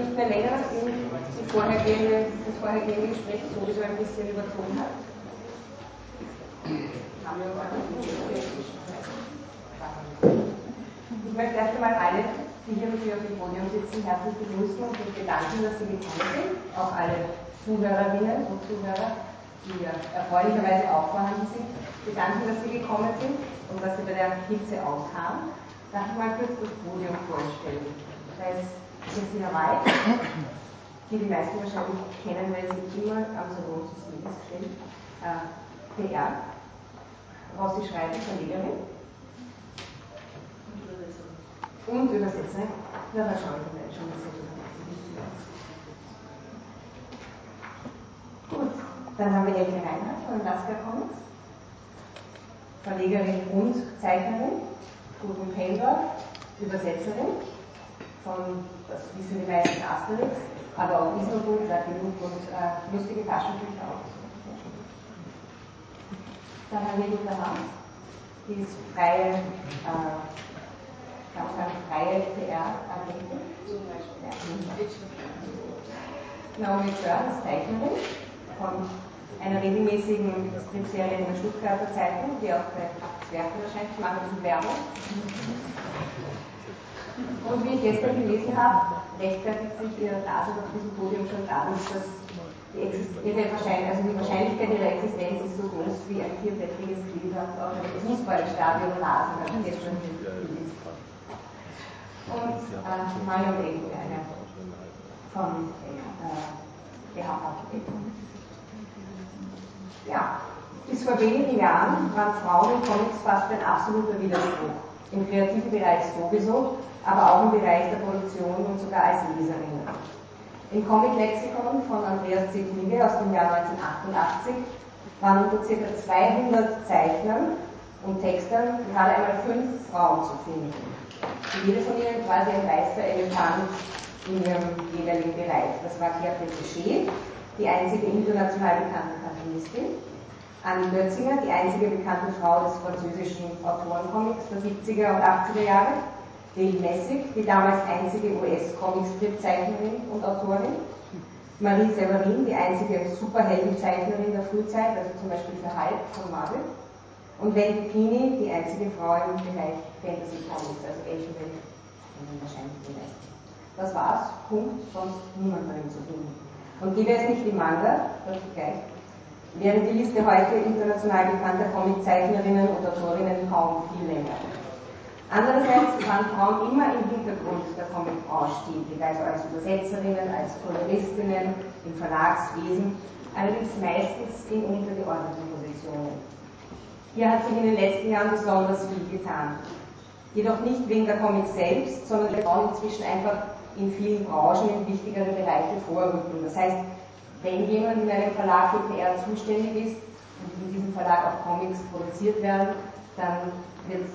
nicht mehr länger in die vorhergehende, das vorhergehende Gespräch sowieso ein bisschen überzogen hat. Ich möchte erst einmal alle, die hier mit mir auf dem Podium sitzen, herzlich begrüßen und mich bedanken, dass Sie gekommen sind. Auch alle Zuhörerinnen und Zuhörer, die ja erfreulicherweise auch vorhanden sind, bedanken, dass Sie gekommen sind und dass Sie bei der Hitze ausharren. Darf ich mal kurz das Podium vorstellen? Da ist Christina Wald, die die meisten wahrscheinlich kennen, weil sie immer am Salon des Lebens steht. Äh, PR. Rossi Schreiber, Verlegerin. Und Übersetzerin. Na, da schaue ich schon, was ich Gut, dann haben wir Elke Reinhardt von Alaska Comics. Verlegerin und Zeichnerin. Gudrun Pendler, Übersetzerin von, das wissen die meisten Asterix, aber auch Isnobuch, genug und äh, lustige Taschenbücher auch. Dann haben wir Jutta Hans, die ist freie, äh, kann man freie PR-Agentin. Zum Beispiel. Ja. Naomi ist Zeichnerin von einer regelmäßigen Stripserie in der Stuttgarter Zeitung, die auch bei Werken erscheint. Ich mache ein bisschen Werbung. Und wie ich gestern gelesen habe, rechtfertigt sich ihre Dasein auf diesem Podium schon dadurch, dass die, ihre Wahrscheinlich also die Wahrscheinlichkeit ihrer Existenz ist so groß wie ein vierbettriges Kind auf einem Fußballstadion Rasen, habe ich gestern gelesen. Und äh, Mario Denko, eine von äh, BHV. Ja, bis vor wenigen Jahren waren Frauen in Comics fast ein absoluter Widerspruch. Im kreativen Bereich sowieso, aber auch im Bereich der Produktion und sogar als Leserinnen. Im Comic-Lexikon von Andreas Z. Klinge aus dem Jahr 1988 waren unter ca. 200 Zeichnern und Textern gerade einmal fünf Frauen zu finden. jede von ihnen quasi ein weißer Elefant in ihrem jeweiligen Bereich. Das war Claire Pétrichet, die einzige international bekannte Cartoonistin. Annie Lötzinger, die einzige bekannte Frau des französischen Autorencomics der 70er und 80er Jahre. Dale Messig, die damals einzige US-Comic-Strip-Zeichnerin und Autorin. Marie Severin, die einzige Superheldenzeichnerin der Frühzeit, also zum Beispiel für Hype von Marvel. Und Wendy Pini, die einzige Frau im Bereich Fantasy Comics, also Elfenwelt, wahrscheinlich die meisten. Das war's, Punkt, sonst niemand darin zu finden. Und gäbe es nicht die Manga, das ist gleich, wäre die Liste heute international bekannter Comiczeichnerinnen und Autorinnen kaum viel länger. Andererseits waren Frauen immer im Hintergrund der Comicbranche tätig, also als Übersetzerinnen, als Koloristinnen, im Verlagswesen, allerdings meistens in untergeordneten Positionen. Hier hat sich in den letzten Jahren besonders viel getan. Jedoch nicht wegen der Comics selbst, sondern weil Frauen inzwischen einfach in vielen Branchen in wichtigere Bereiche vorrücken. Das heißt, wenn jemand in einem Verlag für PR zuständig ist und in diesem Verlag auch Comics produziert werden, dann wird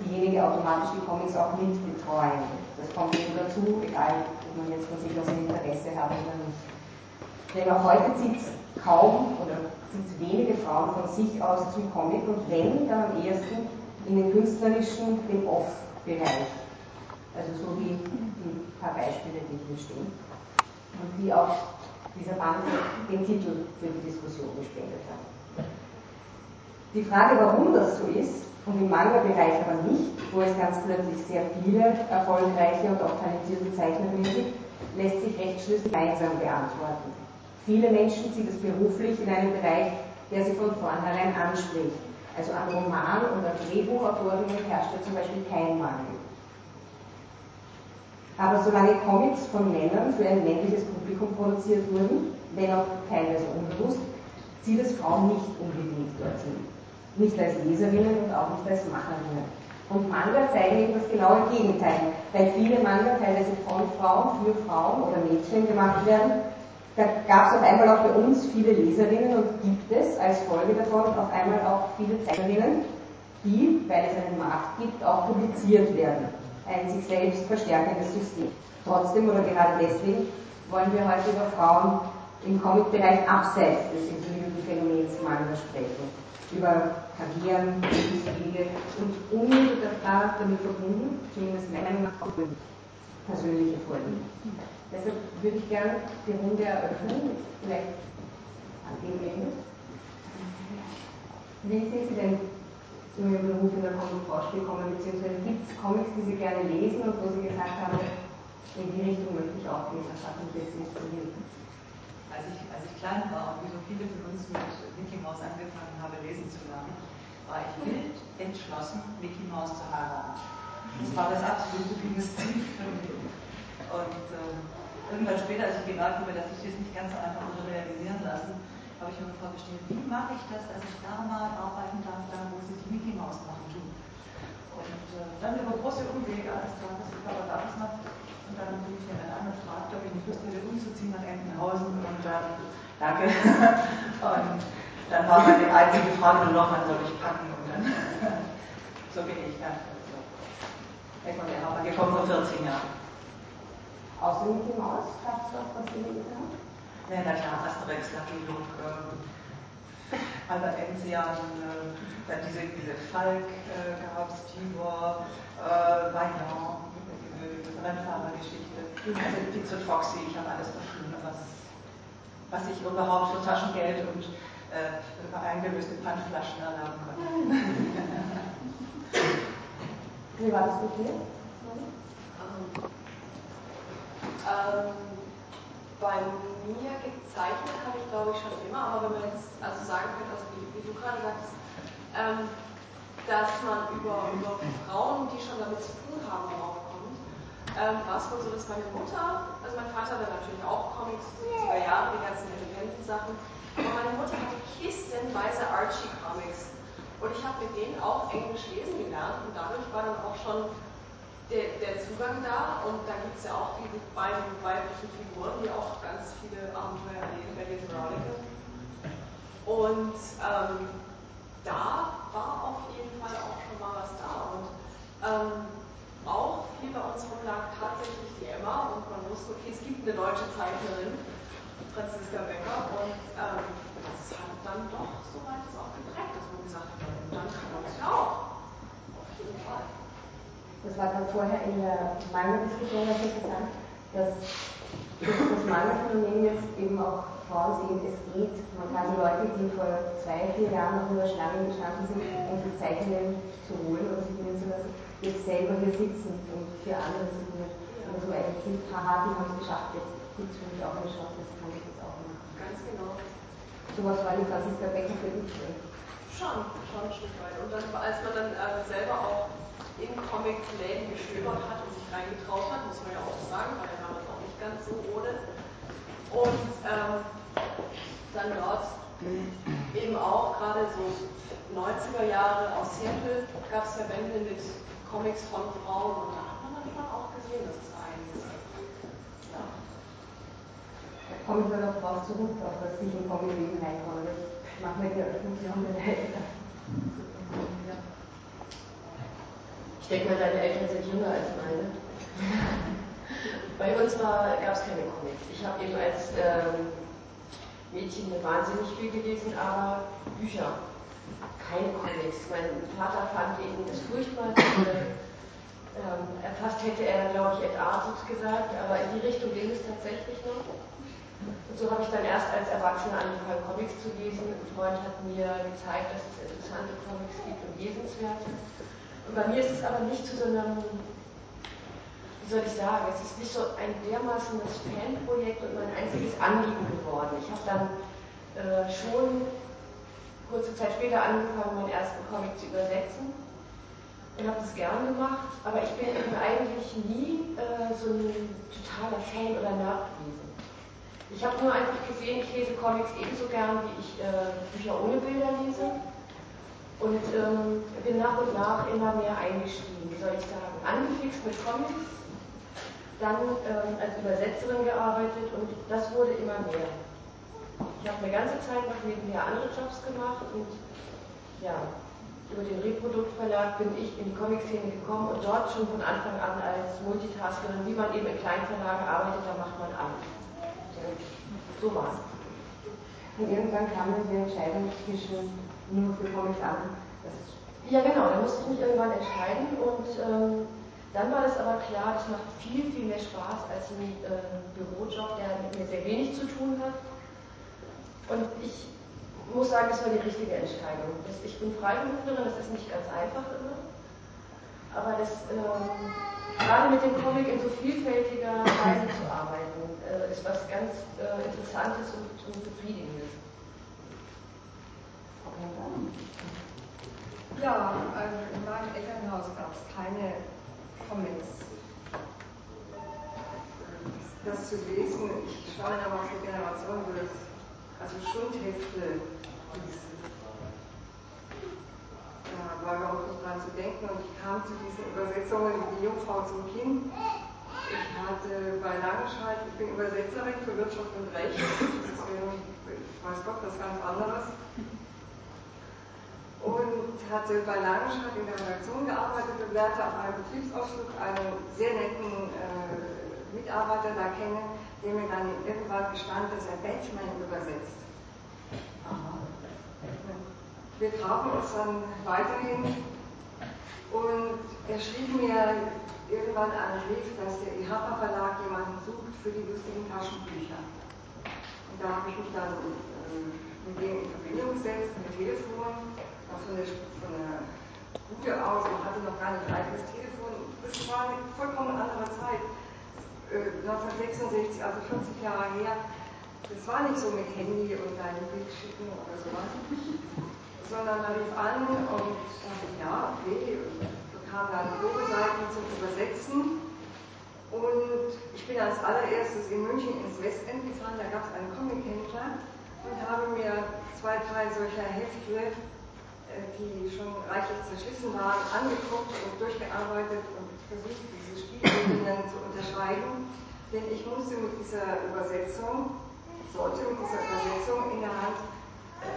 diejenige automatisch die Comics auch mit betreuen. Das kommt eben dazu, egal ob man jetzt von sich aus ein Interesse hat oder nicht. Denn auch heute zieht es kaum oder zieht es wenige Frauen von sich aus zum Comic und wenn, dann am ehesten in den künstlerischen, den Off-Bereich. Also so wie die paar Beispiele, die hier stehen. Und die auch dieser Band den Titel für die Diskussion gespendet hat. Die Frage, warum das so ist, und im Manga-Bereich aber nicht, wo es ganz plötzlich sehr viele erfolgreiche und auch talentierte Zeichnerinnen gibt, lässt sich recht schlüssig gemeinsam beantworten. Viele Menschen zieht es beruflich in einen Bereich, der sie von vornherein anspricht. Also an Roman- oder Drehbuchautorinnen herrscht zum Beispiel kein Mangel. Aber solange Comics von Männern für ein männliches Publikum produziert wurden, wenn auch teilweise unbewusst, zieht es Frauen nicht unbedingt dorthin. Nicht als Leserinnen und auch nicht als Macherinnen. Und Manga zeigen eben das genaue Gegenteil, weil viele Manga teilweise von Frauen für Frauen oder Mädchen gemacht werden. Da gab es auf einmal auch bei uns viele Leserinnen und gibt es als Folge davon auf einmal auch viele Zeichnerinnen, die, weil es einen Markt gibt, auch publiziert werden ein sich selbst verstärkendes System. Trotzdem oder gerade deswegen wollen wir heute über Frauen im Comic-Bereich abseits des individuellen Phänomens Manga sprechen. Über Karrieren, Lebenswege und unmittelbar damit verbunden, zumindest meiner Meinung nach, persönliche Vorlieben. Deshalb würde ich gerne die Runde eröffnen, vielleicht an dem Ende. Wie sind Sie denn zu Ihrem Beruf in der Comic-Branche gekommen, beziehungsweise gibt es Comics, die Sie gerne lesen und wo Sie gesagt haben, in die Richtung möchte ich auch gehen, das hat mich jetzt inspiriert? Als ich, als ich klein war und wie so viele von uns mit Mickey Mouse angefangen habe, lesen zu lernen, war ich wild entschlossen, Mickey Mouse zu heiraten. Das war das absolute Ziel für mich. Und äh, irgendwann später, als ich gemerkt habe, dass ich das nicht ganz so einfach realisieren lassen, habe ich eine Frage gestellt, wie mache ich das, dass ich da mal arbeiten darf, da wo sie die Mickey Maus machen tun. Und äh, dann über große Umwege alles klar, das ist aber da was macht. Und dann bin ich jemand an und fragte, ob ich nicht Lust hätte, umzuziehen nach Entenhausen. Und dann, danke. und dann war meine einzige Frage nur noch, wann soll ich packen? Und dann, so bin ich dann. Ich bin gekommen vor 14 Jahren. Außer Mickey Maus, gab es noch was haben? Ja, na klar, Asterix, Lucky Luke, äh, Albert Enzian, äh, dann diese, diese Falk äh, gab es, Tibor, äh, Vaillant, diese Rennfahrergeschichte, also Fix und Foxy, ich habe alles verschlungen, was, was ich überhaupt für Taschengeld und äh, eingelöste Pfandflaschen erlernen konnte. Wie war das mit dir? Ähm, bei mir gezeichnet habe ich glaube ich schon immer, aber wenn man jetzt also sagen könnte, also wie, wie du gerade sagst, ähm, dass man über, über Frauen, die schon damit zu tun haben, kommt, ähm, war es wohl so, dass meine Mutter, also mein Vater hatte natürlich auch Comics, 70er Jahre, die ganzen Independent-Sachen, aber meine Mutter hatte kistenweise Archie-Comics. Und ich habe mit denen auch Englisch lesen gelernt und dadurch war dann auch schon der, der Zugang da und da gibt es ja auch diese beiden weiblichen Figuren, die auch ganz viele Abenteuer erleben bei den Veronica. Und ähm, da war auf jeden Fall auch schon mal was da. Und ähm, auch viel bei uns rumlag tatsächlich die Emma und man wusste, okay, es gibt eine deutsche Zeichnerin, Franziska Becker, und ähm, das hat dann doch soweit es auch geprägt, dass man gesagt hat, dann kann man es ja auch. Auf jeden Fall das war dann vorher in der Manga-Diskussion ganz interessant, dass das Manga-Phänomen jetzt eben auch Frauen sehen, es geht. Man kann die Leute, die vor zwei, vier Jahren noch in der Schlange gestanden sind, um die Zeichnen zu holen oder sich nehmen zu lassen, jetzt selber hier sitzen und für andere signieren. Und so eigentlich sind, haha, die haben es geschafft, jetzt gibt es für mich auch eine Chance, das kann ich jetzt auch machen. Ganz genau. So was war die Franziska Becker für dich? Schon, schon ein Stück weit. Und dann, als man dann äh, selber auch in Comic-Läden gestöbert hat und sich reingetraut hat, muss man ja auch sagen, war ja damals auch nicht ganz so ohne. Und ähm, dann dort eben auch gerade so 90er Jahre aus Seattle gab es ja Wände mit Comics von Frauen und da hat man schon auch gesehen, dass es einiges ja. Da komme ich noch drauf zurück, auf das ich in Comic-Leben reinkomme. Das machen wir haben wir ja. Ich denke mal, deine Eltern sind jünger als meine. Bei uns gab es keine Comics. Ich habe eben als ähm, Mädchen wahnsinnig viel gelesen, aber Bücher, keine Comics. Mein Vater fand eben das furchtbar. Äh, ähm, fast hätte er, glaube ich, entartet gesagt, aber in die Richtung ging es tatsächlich noch. Und so habe ich dann erst als Erwachsener angefangen, Comics zu lesen. Ein Freund hat mir gezeigt, dass es interessante Comics gibt und lesenswerte. Und bei mir ist es aber nicht zu so einem, wie soll ich sagen, es ist nicht so ein dermaßen das Fanprojekt und mein einziges Anliegen geworden. Ich habe dann äh, schon kurze Zeit später angefangen, meinen ersten Comic zu übersetzen und habe das gern gemacht, aber ich bin eigentlich nie äh, so ein totaler Fan oder gewesen. Ich habe nur einfach gesehen, ich lese Comics ebenso gern, wie ich äh, Bücher ohne Bilder lese und ähm, bin nach und nach immer mehr eingestiegen, soll ich sagen, angefixt mit Comics, dann ähm, als Übersetzerin gearbeitet und das wurde immer mehr. Ich habe eine ganze Zeit noch nebenher andere Jobs gemacht und ja, über den Reproduktverlag bin ich in die Comic-Szene gekommen und dort schon von Anfang an als Multitaskerin, wie man eben in Kleinverlagen arbeitet, da macht man alles. So war es. Und irgendwann kam dann die Entscheidung zwischen nur für Comics an. Ja, genau, da musste ich mich irgendwann entscheiden und ähm, Dann war es aber klar, das macht viel, viel mehr Spaß als ein äh, Bürojob, der mit mir sehr wenig zu tun hat. Und ich muss sagen, das war die richtige Entscheidung. Ich bin Freiberuflerin, das ist nicht ganz einfach immer. Aber das, ähm, gerade mit dem Comic in so vielfältiger Weise zu arbeiten, äh, ist was ganz äh, Interessantes und, und Befriedigendes. Ja, also in meinem Elternhaus gab es keine Comics. Das zu lesen, ich aber auf die Generation, wo das, also Schundhefte Da war überhaupt nicht dran zu denken und ich kam zu diesen Übersetzungen wie die Jungfrau zum Kind. Ich hatte bei Langenscheid, ich bin Übersetzerin für Wirtschaft und Recht, das wäre, ich weiß Gott, was ganz anderes. Und hatte bei Langenscheid in der Redaktion gearbeitet und lernte auf einem Betriebsausflug einen sehr netten äh, Mitarbeiter da kennen, der mir dann irgendwann gestand, dass er Batman übersetzt. Wir trafen uns dann weiterhin und er schrieb mir irgendwann einen Brief, dass der IHAPA Verlag jemanden sucht für die lustigen Taschenbücher. Und da habe ich mich dann äh, mit dem in Verbindung gesetzt, mit Telefon, von der, von der Bude aus und hatte noch gar nicht ein eigenes Telefon. Das war eine vollkommen andere Zeit. Äh, 1966, also 40 Jahre her. Das war nicht so mit Handy und deinem Bild schicken oder sowas sondern man rief an und sagte, ja, okay, und bekam dann Probeseiten zum Übersetzen. Und ich bin als allererstes in München ins Westend gefahren, da gab es einen Comic-Händler und habe mir zwei, drei solcher Hefte, äh, die schon reichlich zerschlissen waren, angeguckt und durchgearbeitet und versucht, diese Spielregeln zu unterscheiden. Denn ich musste mit dieser Übersetzung, sollte mit dieser Übersetzung in der Hand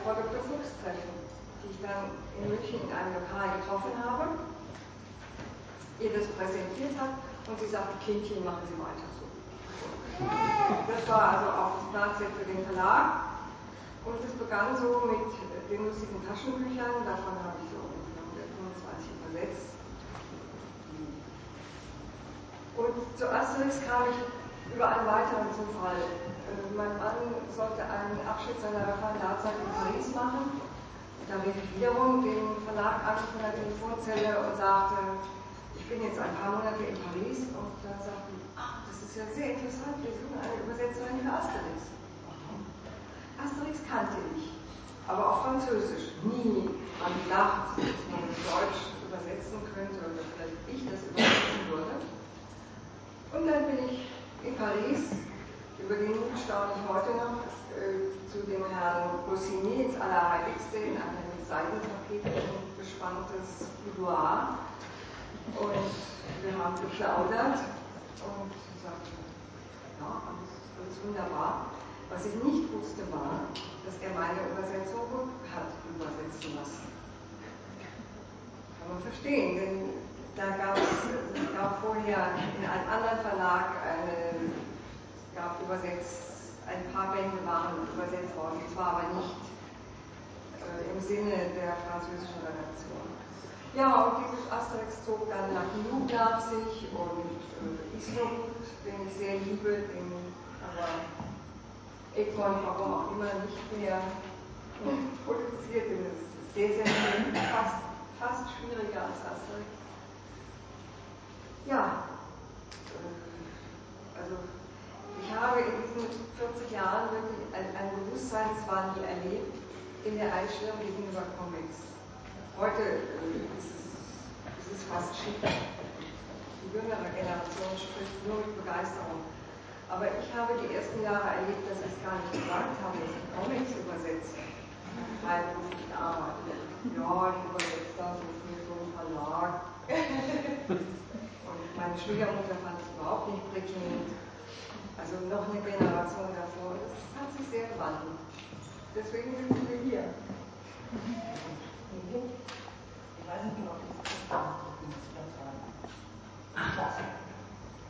Frau Dr. Fuchs treffen die ich dann in München in einem Lokal getroffen habe, ihr das präsentiert hat und sie sagte, Kindchen, machen Sie weiter so. Das war also auch das Planset für den Verlag. Und es begann so mit den lustigen Taschenbüchern, davon habe ich so 125 übersetzt. Und zu Asterix kam ich über einen weiteren Zufall. Äh, mein Mann sollte einen Abschnitt seiner Referendarzeit in Paris machen da rief ich wiederum den Verlag an von der Telefonzelle und sagte, ich bin jetzt ein paar Monate in Paris und da sagten, ach, das ist ja sehr interessant, wir suchen eine Übersetzerin für Asterix. Asterix kannte ich, aber auch Französisch. Nie an gedacht, dass man Deutsch übersetzen könnte oder vielleicht ich das übersetzen würde. Und dann bin ich in Paris, über den staune ich heute noch, äh, zu dem Herrn Rossini ins Allerheiligste in einem Seitentapeten bespanntes Boudoir. Und wir haben geplaudert und gesagt, ja, alles, alles wunderbar. Was ich nicht wusste war, dass er meine Übersetzung hat übersetzen lassen. Kann man verstehen, denn da gab es, gab vorher in einem anderen Verlag eine, gab übersetzt ein paar Bände waren übersetzt worden, zwar aber nicht äh, im Sinne der französischen Redaktion. Ja, und dieses Asterix zog dann nach sich und äh, Isnogut, den ich sehr liebe, den aber Egmont, warum auch immer, nicht mehr produziert, denn es ist sehr, sehr schön, fast, fast schwieriger als Asterix. Ja, äh, also ich habe in diesen 40 Jahren wirklich einen, einen Bewusstseinswandel erlebt in der Einstellung gegenüber Comics. Heute äh, ist, es, ist es fast schick. Die jüngere Generation spricht nur mit Begeisterung. Aber ich habe die ersten Jahre erlebt, dass ich es gar nicht gesagt habe, dass ich Comics übersetze. Freiberuflich arbeite. Ja, ich übersetze das für so einen Verlag. Und meine Schwiegermutter fand es überhaupt nicht prickelnd. Also noch eine Generation davor. Das hat sich sehr gewandelt. Deswegen sind wir hier. Ich weiß nicht genau,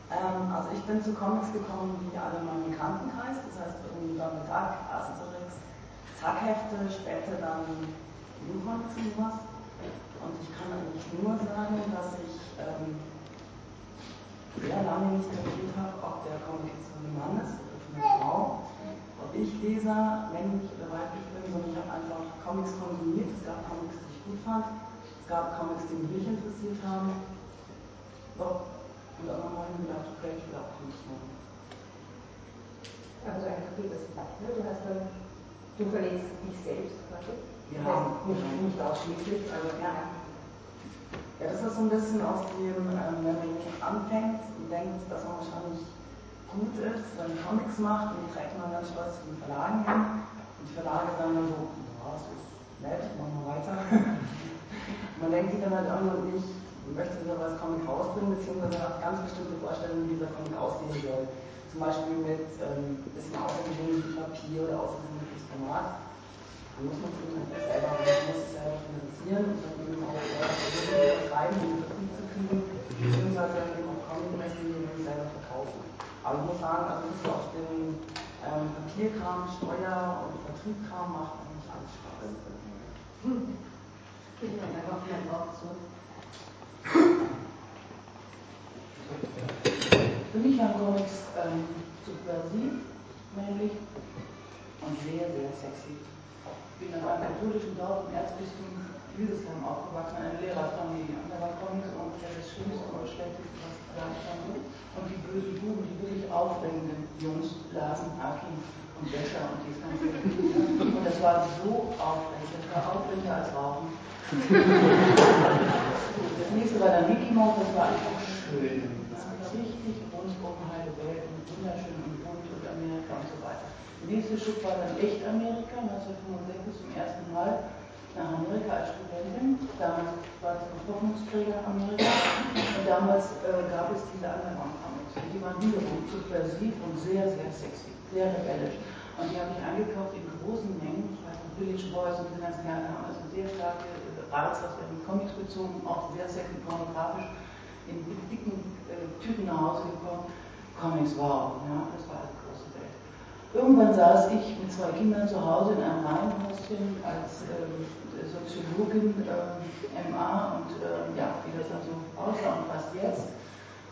ähm, also ich bin zu Comics gekommen wie alle meinen Bekanntenkreis, das heißt irgendwie dann Tag, Asterix, Zackhefte, später dann Jugendmagazin was. Und ich kann eigentlich nur sagen, dass ich ähm, sehr lange nicht kapiert habe, ob der Comic jetzt für einen Mann ist oder für eine Frau. Ob ich Leser, männlich oder weiblich bin, sondern ich habe einfach Comics konsumiert. Es gab Comics, die ich gut fand. Es gab Comics, die mich interessiert haben. So. Und irgendwann habe ich mir gedacht, okay, ich will auch Comics machen. Aber so einfach geht das nicht. Ne? Du hast dann, du verlegst dich selbst quasi. Ja, nicht, nicht ausschließlich, aber ja. Ja, das ist so ein bisschen aus dem, ähm, wenn man anfängt und denkt, dass man wahrscheinlich gut ist, wenn man Comics macht und die trägt man ganz stolz zu den Verlagen hin. Und die Verlage sagen dann so, ja, das ist nett, machen wir weiter. man denkt sich dann halt irgendwann nicht, möchte so was Comic rausbringen, beziehungsweise hat ganz bestimmte Vorstellungen, wie dieser Comic aussehen soll. Zum Beispiel mit ähm, bisschen außergewöhnlichem Papier oder außergewöhnlichem Format. Dann muss man es eben halt selber, man muss es selber finanzieren und dann eben auch selber schreiben, um Vertrieb zu kriegen, beziehungsweise dann eben auch Comic-Messen, die selber verkaufen. Aber ich muss sagen, also das auf den ähm, Papierkram, Steuer und Vertriebkram macht eigentlich alles Spaß. Hm. Ich bin einfach mein Wort zurück. Für mich waren Comics ähm, subversiv, männlich und sehr, sehr sexy. Ich bin in einem katholischen Dorf im Erzbistum Hildesheim aufgewachsen, eine Lehrerfamilie. Und da war Comics ungefähr das Schlimmste das Schlechteste, was es da stand. Und die bösen Buben, die wirklich aufregenden Jungs, lasen Akin und Wäscher und dieses ganze Und das war so aufregend, das war aufregender als Rauchen. Das nächste war dann Mickey Mouse, das war einfach schön. Das war richtig rundum heile Welt und wunderschön und bunt und Amerika und so weiter. Der nächste Schritt war dann echt Amerika, 1965 zum ersten Mal nach Amerika als Studentin. Damals war es ein Hoffnungsträger Amerika. Und damals äh, gab es diese Underground-Comics. Und die waren wiederum subversiv und sehr, sehr sexy, sehr rebellisch. Und die habe ich eingekauft in großen Mengen. Ich weiß noch, Village Boys und diese ganzen Jahre haben also sehr starke Reiz aus den Comics bezogen, auch sehr sexy pornografisch, in dicken äh, Tüten nach Hause gekommen. Comics, wow, ja, das war die große Welt. Irgendwann saß ich mit zwei Kindern zu Hause in einem Reihenhäuschen als ähm, Soziologin äh, MA und äh, ja, wie das dann so aussah und was jetzt.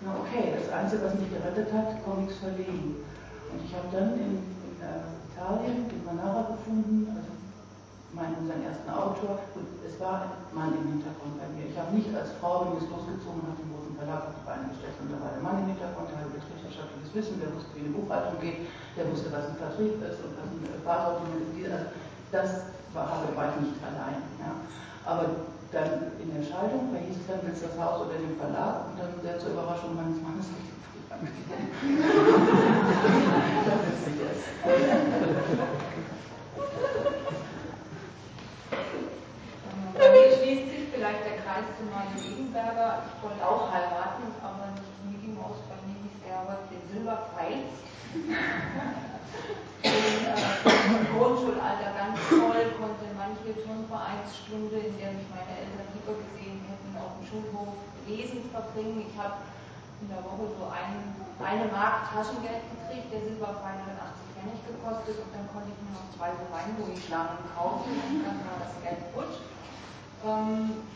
Na okay, das Einzige, was mich gerettet hat, Comics verlegen. Und ich habe dann in, in äh, Italien den Manara gefunden, also meinen unseren ersten Autor. Und es war ein Mann im Hintergrund bei mir. Ich habe nicht als Frau, wenn ich losgezogen habe, den großen Verlag auf die Beine gestellt, sondern da war der Mann im Hintergrund, der hatte betriebswirtschaftliches Wissen, der wusste, wie eine Buchhaltung geht, der wusste, was ein Vertrieb ist und was ein Fahrsortiment ist. Also das war, war ich nicht allein. Ja. Aber dann in der Scheidung, da hieß es dann, willst du das Haus oder den Verlag? Und dann sehr zur Überraschung meines Mannes Das ist sie jetzt. Bei mir schließt sich vielleicht der Kreis zu Martin Egenberger. Ich wollte auch heiraten, aber nicht Mickey Mouse, bei mir hieß er aber den Silberpfeil. Im Grundschulalter ganz toll, konnte manche Turnvereinsstunde, in der mich meine Eltern lieber gesehen hätten, auf dem Schulhof lesen verbringen. Ich habe in der Woche so ein, eine Mark Taschengeld gekriegt, der Silberpfeil hat 80 Pfennig gekostet und dann konnte ich mir noch zwei so Weingummischlangen kaufen und dann war das Geld futsch. Ähm,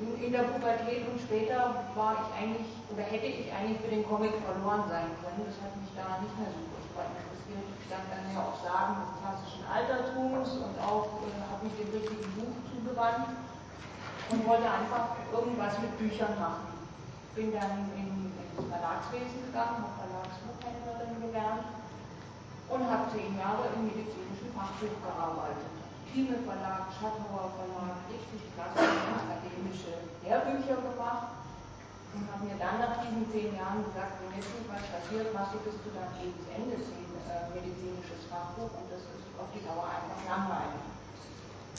in der Pubertät und später war ich eigentlich, oder hätte ich eigentlich für den Comic verloren sein können. Das hat mich da nicht mehr so furchtbar interessiert. Ich stand dann ja auch Sagen des klassischen Altertums und auch äh, habe mich dem richtigen Buch zugewandt und wollte einfach irgendwas mit Büchern machen. Bin dann in, ins Verlagswesen gegangen, habe Verlagsbuchhändlerin gelernt und habe zehn Jahre im medizinischen Fachbuch gearbeitet. Thieme Verlag, Schattauer Verlag, richtig klassische akademische Lehrbücher gemacht und habe mir dann nach diesen zehn Jahren gesagt, wenn jetzt nicht was passiert, machst du bis zu deinem Lebensende zehn äh, medizinisches Fachbuch und das ist auf die Dauer einfach langweilig.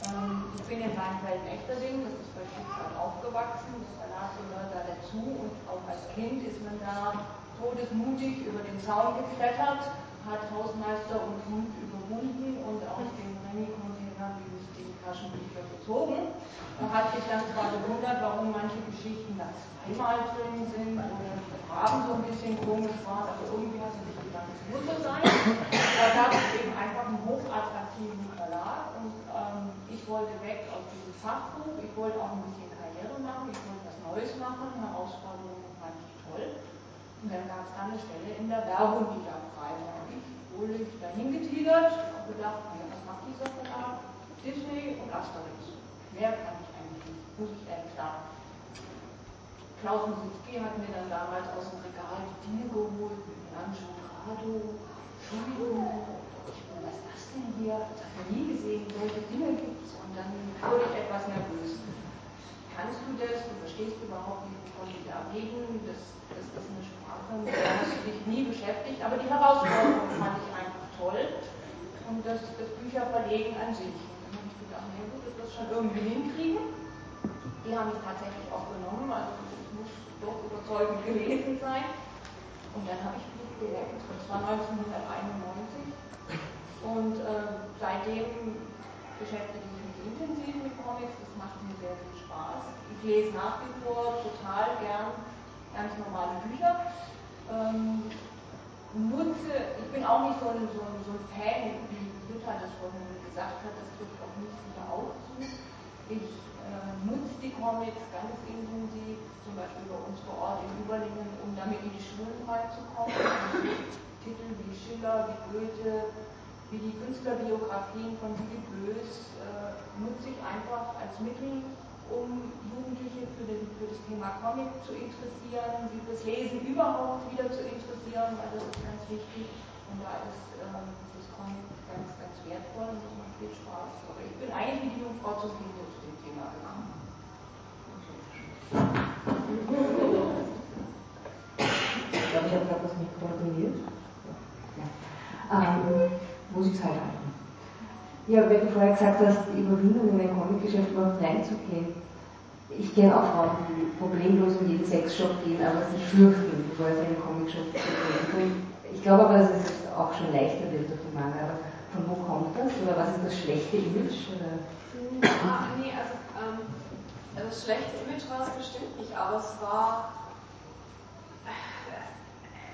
Ähm, ich bin in Weinfeld-Echterding, das ist bei Stuttgart aufgewachsen, das Verlag gehört da dazu und auch als Kind ist man da todesmutig über den Zaun geklettert, hat Hausmeister und Hund überwunden und dem Remi-Container die Taschenbücher gezogen. Er hat sich dann zwar gewundert, warum manche Geschichten da zweimal drin sind oder Farben so ein bisschen komisch waren, aber irgendwie hat er sich gedacht, es muss so sein. Da gab es eben einfach einen hochattraktiven Verlag und ähm, ich wollte weg aus diesem Fachbuch, ich wollte auch ein bisschen Karriere machen, ich wollte was Neues machen, Herausforderungen fand ich toll. Und dann gab es da eine Stelle in der Werbung, die da frei war. Und ich wurde dahin getigert und gedacht, ja, was macht dieser Verlag? Disney und Asterix. Mehr kann ich eigentlich nicht, muss ich ehrlich sagen. Klaus Musitzki hat mir dann damals aus dem Regal die Dinge geholt mit Lancho Grado, Entschuldigung, was ist das denn hier? Ich habe nie gesehen, solche Dinge gibt es. Und dann wurde ich etwas nervös. Kannst du das? Du verstehst überhaupt nicht, wovon die da reden. Das, das ist eine Sprache, mit der hast du dich nie beschäftigt. Aber die Herausforderung fand ich einfach toll. Und das, das Bücherverlegen an sich. Und dann habe ich gedacht, wird schon irgendwie hinkriegen. Die haben mich tatsächlich auch genommen. Also es muss doch überzeugend gewesen sein. Und dann habe ich Blut geleckt. Das war 1991. Und äh, seitdem beschäftige ich mich intensiv mit Comics. Das macht mir sehr viel Spaß. Ich lese nach wie vor total gern ganz normale Bücher. Ähm, nutze, ich bin auch nicht so ein, so ein, so ein Fan, wie Jutta das vorhin gesagt hat, das trifft auf mich sicher auch zu. Ich äh, nutze die Comics ganz intensiv, zum Beispiel bei uns vor Ort in Überlingen, um damit in die Schulen reinzukommen. Titel wie Schiller, wie Goethe, wie die Künstlerbiografien von Willy Bös äh, nutze ich einfach als Mittel, um Jugendliche für, den, für, das Thema Comic zu interessieren, sie fürs Lesen überhaupt wieder zu interessieren, weil das ist ganz wichtig. Und da ist ähm, das Comic ganz, ganz wertvoll und das macht viel Spaß. Aber ich bin eigentlich wie die Jungfrau zu dem Thema gekommen. Ich habe gerade das Mikro koordiniert. Ja. Ähm, muss ich es halt halten. Ja, wenn du vorher gesagt hast, die Überwindung in ein Comicgeschäft überhaupt reinzugehen. Ich kenne auch Frauen, die problemlos in jeden Sexshop gehen, aber sich fürchten, bevor sie in einen Comicshop gehen. Ich glaube aber, dass es auch schon leichter wird durch den Manga. Aber von wo kommt das? Oder was ist das schlechte Image? Oder? Ah, nee, also ähm, das schlechte Image war es bestimmt nicht, aber es war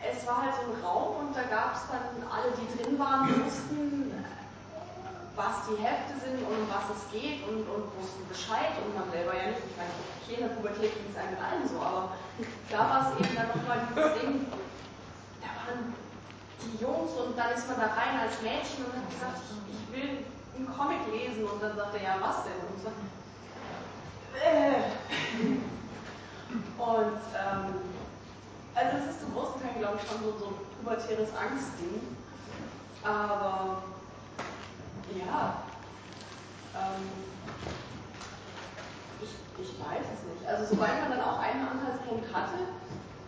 es war halt so ein Raum und da gab es dann alle, die drin waren, wussten, was die Hefte sind und um was es geht und, und wussten Bescheid und man selber ja nicht. Ich meine, hier in der Pubertät ging es einem allen so, aber da war es eben dann nochmal dieses Ding, da waren die Jungs und dann ist man da rein als Mädchen und hat gesagt, ich, ich will einen Comic lesen und dann sagt er, ja was denn? Und so, äh. Und ähm, also es ist zum großen Teil, glaube ich, schon so, so ein pubertäres Angstding. Aber ja, ähm, ich, ich weiß es nicht. Also sobald man dann auch einen Anhaltspunkt hatte,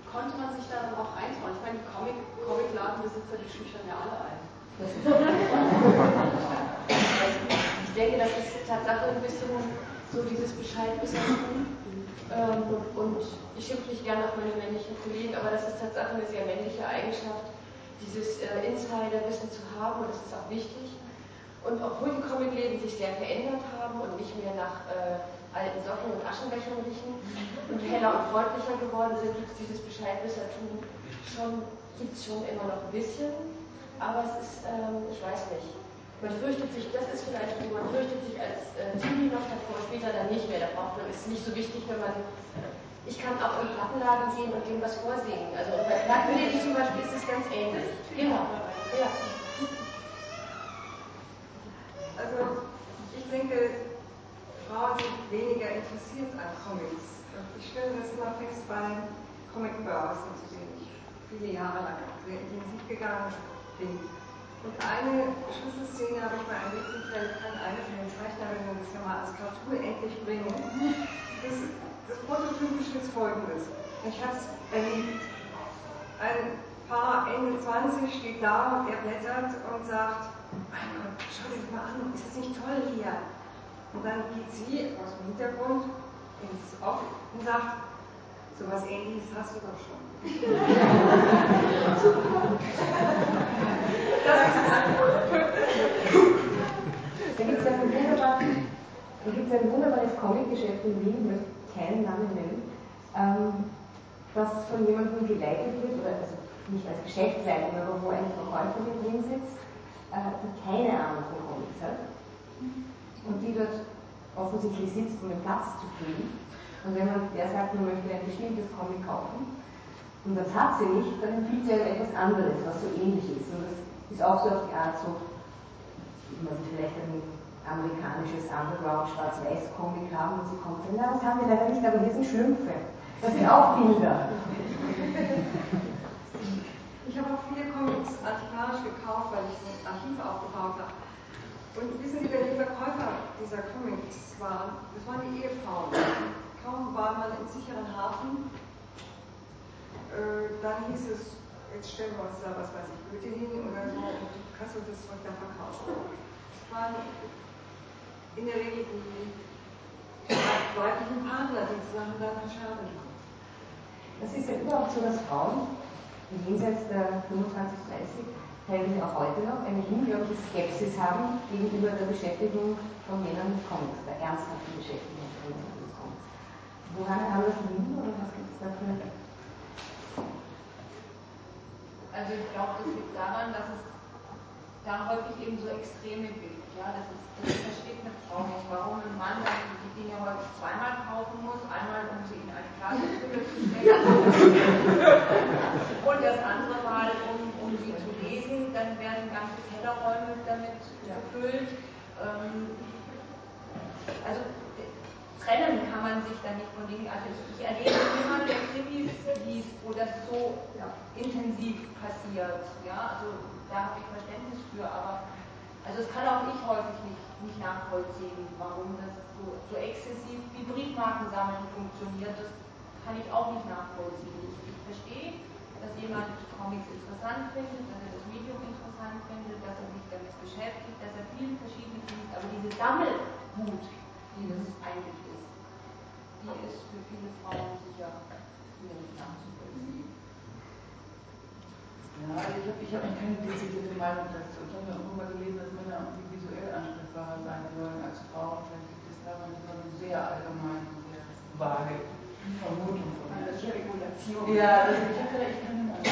konnte man sich da dann auch reintrauen. Ich meine, die Comic, Comicladenbesitzer, die schüchtern ja alle ein. ich denke, das ist Tatsache ein bisschen so dieses Bescheid wissen ähm, und ich schimpfe nicht gerne auf meine männlichen Kollegen, aber das ist tatsächlich eine sehr männliche Eigenschaft, dieses äh, Insiderwissen zu haben und das ist auch wichtig. Und obwohl die Comicläden sich sehr verändert haben und nicht mehr nach äh, alten Socken und Aschenbechern riechen und heller und freundlicher geworden sind, gibt es dieses Bescheidwissertum schon, gibt es schon immer noch ein bisschen. Aber es ist, ähm, ich weiß nicht, man fürchtet sich, das ist vielleicht man fürchtet sich als äh, Teenie noch davor, später dann nicht mehr. Da braucht man, ist nicht so wichtig, wenn man, ich kann auch in Plattenladen gehen und dem was vorsingen. Also bei Plattenläden zum Beispiel ist es ganz ähnlich. Genau. Ja. Also ich denke, Frauen sind weniger interessiert an Comics. Ich stelle das immer fest bei Comicbörsen, zu denen ich viele Jahre lang sehr intensiv gegangen bin. Und eine Schlüsselszene habe ich bei einem Lichtenfeld kann eine von den Zeichnerinnen das ja mal als Cartoon endlich bringen. Das, das Prototypische ist folgendes. Ich habe es erlebt. Ein Paar Ende 20 steht da und er blättert und sagt, mein Gott, schau dir das mal an, ist das nicht toll hier? Und dann geht sie aus dem Hintergrund ins Off und sagt, so was ähnliches hast du doch schon. Da gibt es ein, wunderbar, ein wunderbares Comicgeschäft in Wien, ich möchte keinen Namen nennen, ähm, das von jemandem geleitet wird, oder also nicht als Geschäftsleitung, aber wo eine Verkäuferin drin sitzt, äh, die keine Ahnung von Comics hat und die dort offensichtlich sitzt, um den Platz zu füllen. Und wenn man der sagt, man möchte ein bestimmtes Comic kaufen, und das hat sie nicht, dann empfiehlt sie einem etwas anderes, was so ähnlich ist. Und das ist auch so auf die Art so, wie man vielleicht ein amerikanisches Underground Schwarz-Weiß-Comic haben und sie kommt und na, das haben wir leider nicht, aber hier sind Schlümpfe. Das sind auch Bilder. Ich habe auch viele Comics antiquarisch gekauft, weil ich ein Archiv aufgebaut habe. Und wissen Sie, wer die Verkäufer dieser Comics waren? Das waren die Ehefrauen. Kaum war man im sicheren Hafen, äh, dann hieß es, jetzt stellen wir uns da, was weiß ich, Goethe hin oder so, und du kannst uns das Zeug da verkaufen. Das waren in der Regel die weiblichen Partner, die Sachen dann verscherben. Das ist ja überhaupt so, dass Frauen jenseits der 25, 30 teilweise auch heute noch eine unglaubliche Skepsis haben gegenüber der Beschäftigung von Männern mit Comics, der ernsthaften Beschäftigung von Männern mit Comics. Woran kann das liegen oder was gibt es dafür? Also ich glaube, das liegt daran, dass es da häufig eben so Extreme gibt. Ja, das, ist, das versteht eine Frau nicht, warum ein Mann dann die Dinge häufig zweimal kaufen muss, einmal um sie in eine Plastikfülle zu stecken und das andere Mal, um, um sie zu lesen, dann werden ganze Kellerräume damit gefüllt. Ähm, also trennen kann man sich da nicht von Dingen. Also ich, ich erlebe niemanden, der Krimis liest, wo das so ja, intensiv passiert. Ja, also da habe ich Verständnis für, aber also das kann auch ich häufig nicht, nicht nachvollziehen, warum das so, so exzessiv wie Briefmarken sammeln funktioniert. Das kann ich auch nicht nachvollziehen. Ich, ich verstehe, dass jemand Comics interessant findet, dass er das Medium interessant findet, dass er sich damit beschäftigt, dass er viele verschiedene liest, aber diese Sammelwut, die das eigentlich die ist für viele Frauen sicher nicht nachzuvollziehen. Ja, ich habe ich hab keine dezidierte Meinung dazu. Ich habe auch immer gelesen, dass Männer irgendwie visuell ansprechbarer sein sollen als Frauen. Vielleicht gibt es daran immer so sehr allgemein, sehr vage Vermutung von mir. Das ist Spekulation. Ja, also ich habe ich keine Meinung.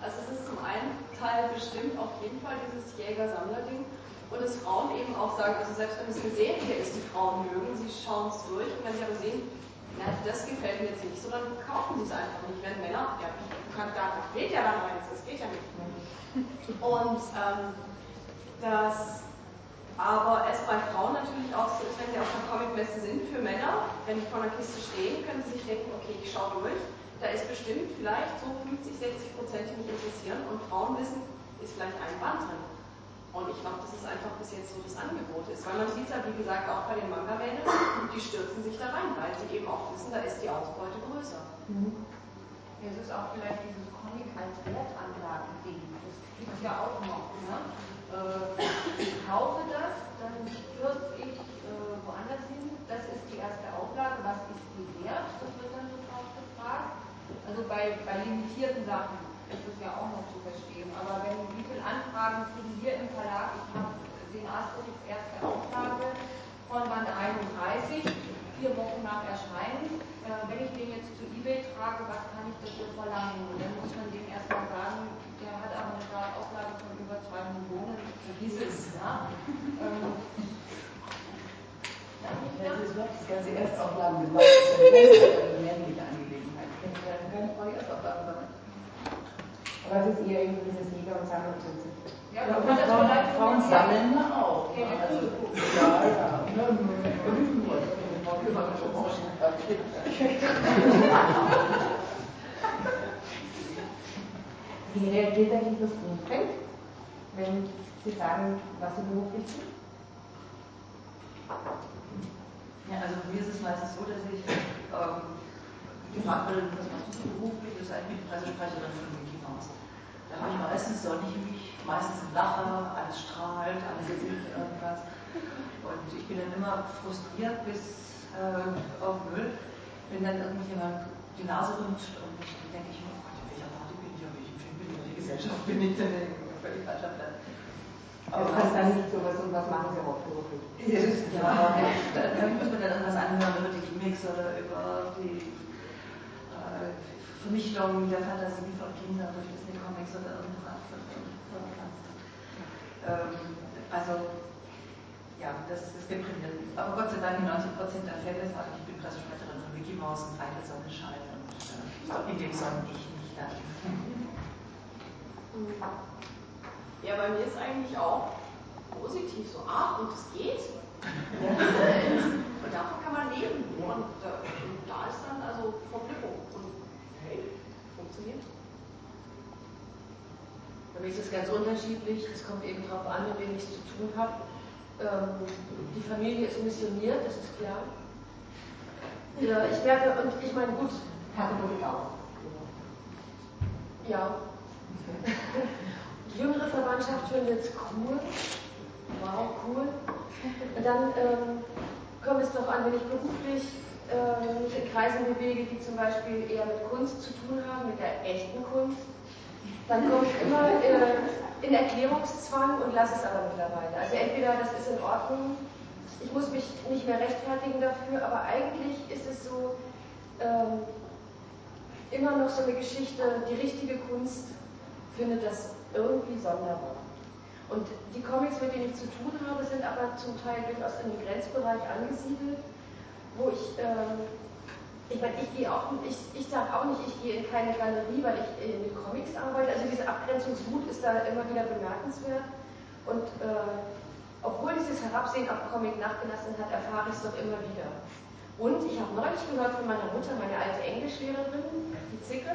Also es ist zum einen Teil bestimmt auf jeden Fall dieses Jäger-Sammler-Ding und dass Frauen eben auch sagen, also selbst wenn es eine Serie ist, die Frauen mögen, sie schauen es durch und wenn sie aber sehen, na, das gefällt mir jetzt nicht so, dann kaufen sie es einfach nicht. Wenn Männer, ja, kann, da fehlt ja dann eins, das geht ja nicht. Und ähm, dass aber es bei Frauen natürlich auch so ist, wenn sie auf einer Comicmesse sind, für Männer, wenn die vor einer Kiste stehen, können sie sich denken, okay, ich schaue durch, da ist bestimmt vielleicht so 50, 60 Prozent, die mich interessieren und Frauen wissen, ist vielleicht ein Band drin. Und ich glaube, das ist einfach bis jetzt so das Angebot ist. Weil man sieht es ja, wie gesagt, auch bei den Manga-Mädels, die stürzen sich da rein, weil sie eben auch wissen, da ist die Ausbeute größer. Mhm. Es ist auch vielleicht dieses Comic als Wertanlage-Ding. Das gibt es ja auch noch. Ne? Äh, ich kaufe das, dann stürze ich äh, woanders hin. Das ist die erste Auflage. Was ist die wert? Das wird dann sofort gefragt. Also bei, bei limitierten Sachen ist es ja auch noch zu verstehen. Aber wenn, wie viele Anfragen kriegen wir im Verlag? Ich habe den Asterix erste Auflage von Band 31, vier Wochen nach Erscheinen. Äh, wenn ich den jetzt zu Ebay trage, was kann ich dafür verlangen? Und dann muss man dem erstmal sagen, der hat aber eine Startauflage von über 2 Millionen, vergiss es. Ja? Ähm, das ist das ganze Erstauflagen gemacht. Das ist eine Angelegenheit. Keine Erstauflagen sammeln. Aber es ist eher irgendwie dieses Jäger- und Sammlerprinzip. Ja, ja, man Frauen, Frauen sammeln ja auch. Ne? Also, ja, ja. ja, Wie reagiert eigentlich das Umfeld, wenn Sie sagen, was Sie beruflich sind? Ja, also bei mir ist es meistens so, dass ich ähm, gefragt werde, was machst du beruflich? Das ist eigentlich die Pressesprecherin von Mouse. Da habe ich meistens ich mich, meistens im Lacher, alles strahlt, alle Gesicht irgendwas. Und ich bin dann immer frustriert bis äh, auf Müll, wenn dann irgendjemand die Nase rümpft und dann denke ich mir, oh Gott, in welcher Party bin ich, auf welchem Film bin ich, welche Gesellschaft bin ich denn völlig falscher Platz. Aber du kannst dann nicht sowas und was machen sie hauptberuflich? Ja, da, da muss man dann irgendwas anhören über die Gimmicks oder über die äh, Vernichtung der Fantasie von Kindern durch Disney Comics oder irgendwas ähm, Also ja, das ist deprimierend. Aber Gott sei Dank in 90 Prozent der Fälle ist auch, ich bin Pressesprecherin von Mickey Mouse und Feinde Sonnenschein und äh, in dem Sonnen ich nicht dann. Ja, bei mir ist eigentlich auch positiv so, ah, und es geht. Und davon kann man leben. Und äh, da ist dann also. Und hey, funktioniert. Bei mir ist es ganz unterschiedlich. Es kommt eben darauf an, mit wem ich es zu tun habe. Ähm, die Familie ist missioniert, das ist klar. Ja, ich merke, und ich meine, gut. Katholik auch. Ja. Die jüngere Verwandtschaft findet es cool. Wow, cool. Und dann ähm, kommt es doch an, wenn ich beruflich in Kreisen bewege, die zum Beispiel eher mit Kunst zu tun haben, mit der echten Kunst, dann komme ich immer äh, in Erklärungszwang und lasse es aber mittlerweile. Also entweder das ist in Ordnung, ich muss mich nicht mehr rechtfertigen dafür, aber eigentlich ist es so ähm, immer noch so eine Geschichte, die richtige Kunst findet das irgendwie sonderbar. Und die Comics, mit denen ich zu tun habe, sind aber zum Teil durchaus in den Grenzbereich angesiedelt, wo ich, ähm, ich meine, ich gehe auch, ich, ich sage auch nicht, ich gehe in keine Galerie, weil ich äh, mit Comics arbeite. Also diese Abgrenzungswut ist da immer wieder bemerkenswert. Und äh, obwohl dieses Herabsehen auf Comic nachgelassen hat, erfahre ich es doch immer wieder. Und ich habe neulich gehört von meiner Mutter, meine alte Englischlehrerin, die Zicke,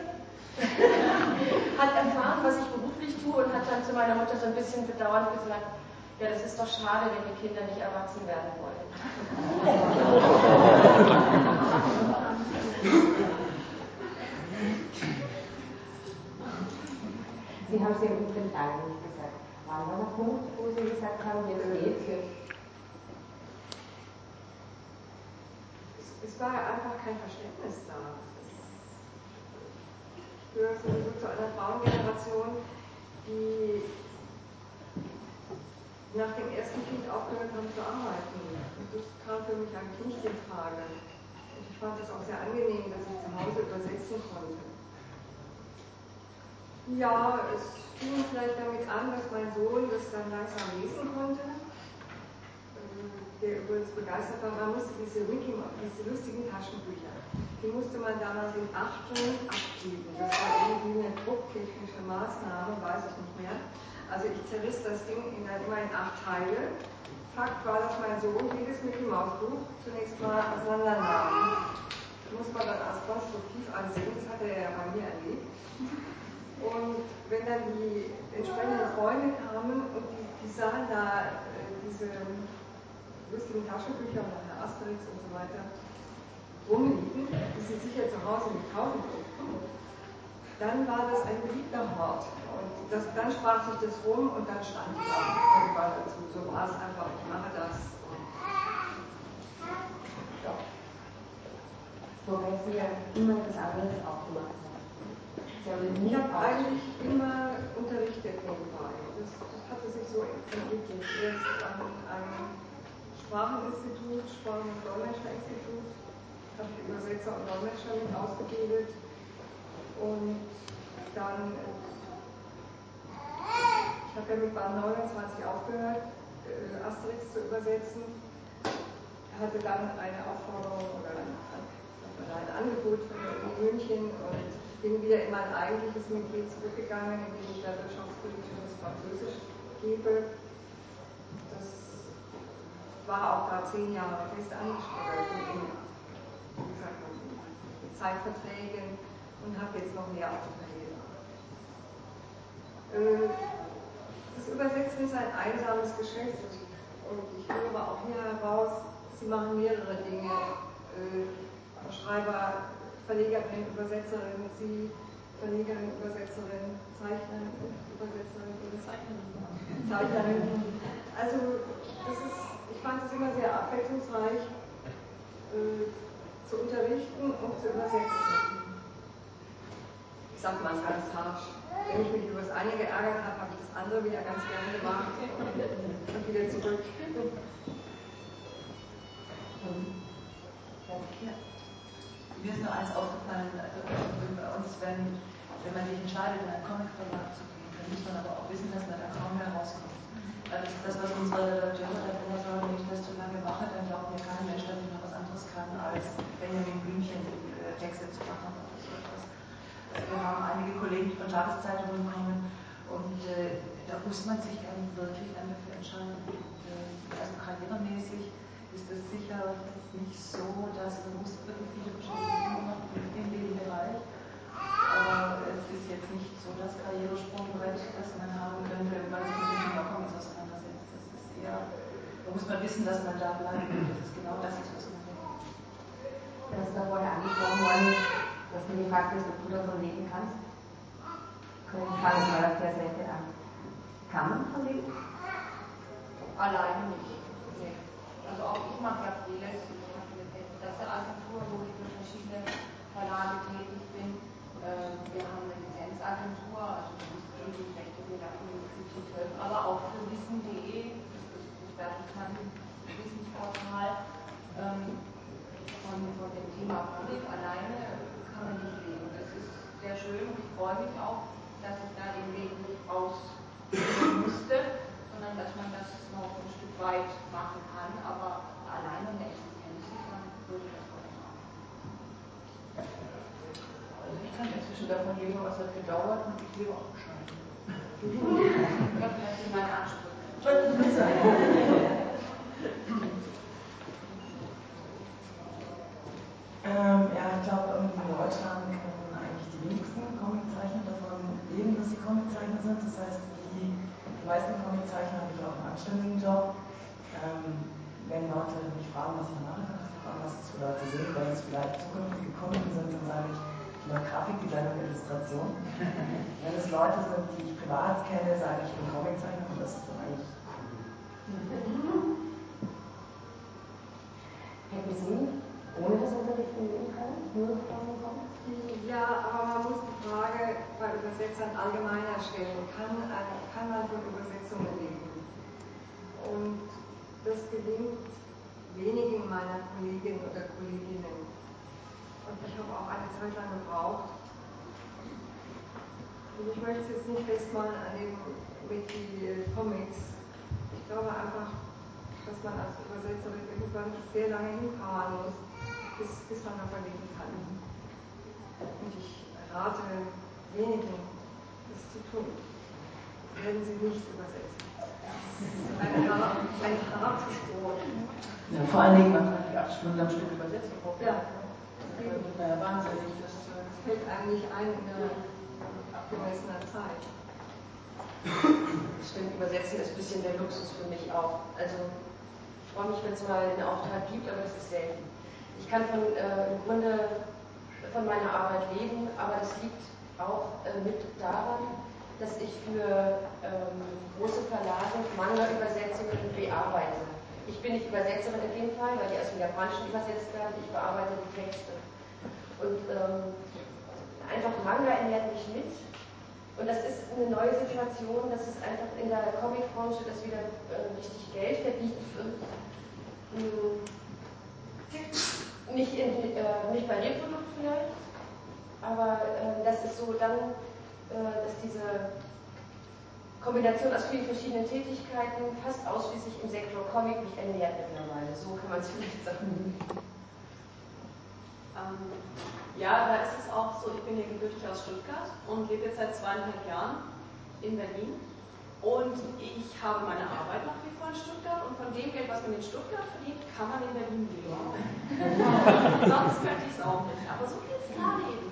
hat erfahren, was ich beruflich tue und hat dann zu meiner Mutter so ein bisschen bedauernd gesagt, ja, das ist doch schade, wenn die Kinder nicht erwachsen werden wollen. Sie haben es ja übrigens lange nicht gesagt. War der Punkt, wo Sie gesagt haben, jetzt geht's? Es, es war einfach kein Verständnis da gehöre sowieso zu einer Frauengeneration, die nach dem ersten Kind aufgehört haben zu arbeiten. Und das kam für mich eigentlich nicht in Frage. Und ich fand es auch sehr angenehm, dass ich zu Hause übersetzen konnte. Ja, es fing vielleicht damit an, dass mein Sohn das dann langsam lesen konnte. Der übrigens begeistert war, man musste diese, Mickey, diese lustigen Taschenbücher die musste man damals in acht Stunden abgeben. Das war irgendwie eine drucktechnische Maßnahme, weiß ich nicht mehr. Also ich zerriss das Ding in, immer in acht Teile. Fakt war, dass mein Sohn jedes Mickey Maus Buch zunächst mal auseinandernahm. Das muss man dann als konstruktiv ansehen, das hat er ja bei mir erlebt. Und wenn dann die entsprechenden Freunde kamen und die, die sahen da äh, diese lustigen Taschenbücher und dann Asterix und so weiter, rumliegen, die sie sicher zu Hause nicht kaufen durften, dann war das ein beliebter Hort. Und das, dann sprach sich das rum und dann stand ich auch irgendwann dazu. So war es einfach, ich mache das. Ja. Wobei Sie ja immer etwas anderes auch gemacht haben. Ich habe eigentlich immer unterrichtet nebenbei. Das, das hatte sich so entwickelt. Erst an einem Spracheninstitut, Sprachen- und Dolmetscherinstitut, habe ich Übersetzer und Dolmetscher mit ausgebildet. Und dann, ich habe ja mit Band 29 aufgehört, äh, Asterix zu übersetzen, hatte dann eine Aufforderung oder ein, ein Angebot von München und bin wieder in mein eigentliches Metier zurückgegangen, indem ich da wirtschaftspolitisches Französisch gebe. Das war auch da zehn Jahre fest angestellt wie gesagt, mit Zeitverträgen und habe jetzt noch mehr Aufträge. Äh, das Übersetzen ist ein einsames Geschäft und ich höre auch hier heraus, Sie machen mehrere Dinge. Äh, Schreiber, Verlegerin, Übersetzerin, Sie, Verlegerin, Übersetzerin, Zeichnerin, Übersetzerin Zeichnerin. Zeichnerin. Also das ist, ich fand es immer sehr abwechslungsreich. Äh, zu unterrichten und zu übersetzen. Ich sage mal ganz harsch. Wenn ich mich über das eine geärgert habe, habe ich das andere wieder ganz gerne gemacht und wieder zurück. Mir ist nur eins aufgefallen, also bei uns, wenn, wenn man sich entscheidet, in einen Comicverlag zu gehen, muss man aber auch wissen, dass man da kaum mehr rauskommt. Ist das, was unsere Redakteure dann immer sagen, wenn ich das zu lange mache, dann glaubt mir kein Mensch, dass ich noch was anderes kann, als Benjamin Blümchen äh, Texte zu machen. Wir haben einige Kollegen, von Tageszeitungen kommen und äh, da muss man sich dann wirklich dafür entscheiden. Äh, also karrieremäßig ist es sicher nicht so, dass man muss wirklich viele Dinge machen in dem Bereich. Aber es ist jetzt nicht so das Karrieresprungbrett, das man haben könnte, man sich mit dem Comics auseinandersetzt. Das ist eher, da muss man wissen, dass man da bleibt. Das ist genau das, was man will. Das ist da vorher angesprochen worden, dass du gefragt hast, ob du davon leben kannst. Ich fange mal auf der Seite an. Kann man davon leben? Alleine nicht. Also auch ich mache ja Freelance. Ich habe eine Presseagentur, wo ich für verschiedene Verlage tätig bin. Ähm, wir haben eine Lizenzagentur, also die Rechte wir dafür mit aber auch für wissen.de, das ist das Wissensportal. Ähm, von, von dem Thema Comic alleine kann man nicht leben. Das ist sehr schön und ich freue mich auch, dass ich da den Weg nicht raus musste, sondern dass man das noch ein Stück weit machen kann, aber alleine nicht machen. Also ich kann inzwischen davon leben, es hat gedauert und ich lebe auch bescheiden. Das sind meine Ansprüche. Ähm, ja, ich glaube, in Deutschland können eigentlich die wenigsten Comiczeichner davon leben, dass sie Comiczeichner sind. Das heißt, die, die meisten Comiczeichner haben auch einen anständigen Job. Ähm, wenn Leute mich fragen, was ich mache, fragen, was es für Leute sind. Wenn es vielleicht zukünftige Kunden sind, dann sage ich, ich mache Grafikdesign und Illustration. Wenn es Leute sind, die ich privat kenne, sage ich, ich bin Comiczeichner und das ist dann eigentlich Hätten Sie ohne das Unterrichten leben können? Nur davon kommen? Ja, aber man muss die Frage bei Übersetzern allgemeiner stellen. Kann, kann man von Übersetzungen leben? Und das gelingt wenigen meiner Kolleginnen oder Kolleginnen. Und ich habe auch eine Zeit lang gebraucht. Und ich möchte es jetzt nicht festmachen an den Comics. Ich glaube einfach, dass man als Übersetzerin irgendwann sehr lange hinfahren muss, bis, bis man davon leben kann. Und ich rate wenigen, das zu tun. Werden Sie nicht übersetzen. Ein, ein hartes Brot. Ja, vor allen Dingen, man kann die acht Stunden am Stück übersetzen. Ja. Das ja wahnsinnig. Das, Das fällt einem nicht ein in der abgemessenen Zeit. Stimmt, übersetzen ist ein bisschen der Luxus für mich auch. Also ich freue mich, wenn es mal einen Auftrag gibt, aber das ist selten. Ich kann von, äh, im Grunde von meiner Arbeit leben, aber das liegt auch äh, mit daran, dass ich für ähm, große Verlage Manga-Übersetzungen bearbeite. Ich bin nicht Übersetzerin in dem Fall, weil die aus dem Japanischen übersetzt werden, ich bearbeite die Texte. Und ähm, einfach Manga ernährt mich mit. Und das ist eine neue Situation, dass es einfach in der Comicbranche, dass wieder äh, richtig Geld verdient wird. Hm. Nicht, in, äh, nicht bei Reprodukt vielleicht, aber äh, das ist so dann, äh, dass diese Kombination aus vielen verschiedenen Tätigkeiten fast ausschließlich im Sektor Comic mich ernährt mittlerweile. So kann man es vielleicht sagen. Ähm, ja, da ist es auch so, ich bin hier gebürtig aus Stuttgart und lebe jetzt seit zweieinhalb Jahren in Berlin. Und ich habe meine Arbeit nach wie vor in Stuttgart und von dem Geld, was man in Stuttgart verdient, kann man in Berlin leben. Sonst könnte ich es auch nicht. Aber so geht es gerade eben.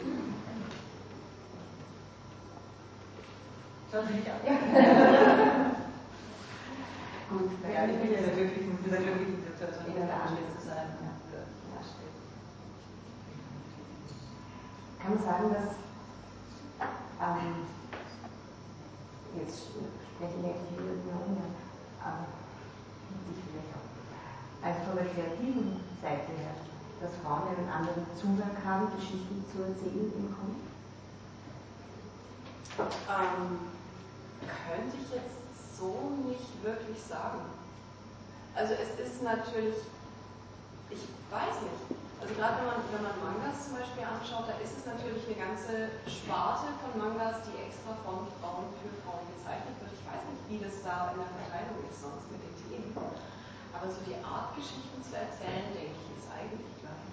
Ja. Gut, naja, ich bin in der glücklichen, in der glücklichen Situation, In der angestellt zu sein. Ja. Ja, stimmt. Kann man sagen, dass ähm, jetzt spreche ich eigentlich wieder über Ungarn, aber ich vielleicht auch. Also von der kreativen Seite her, dass Frauen einen anderen Zugang haben, Geschichten zu erzählen im Comic? Ähm, könnte ich jetzt so nicht wirklich sagen. Also es ist natürlich, ich weiß nicht, also gerade wenn man, wenn man Mangas zum Beispiel anschaut, da ist es natürlich eine ganze Sparte von Mangas, die extra von Frauen für Frauen wie das da in der Verteilung ist sonst mit den Themen. Aber so die Art, Geschichten zu erzählen, denke ich, ist eigentlich gleich.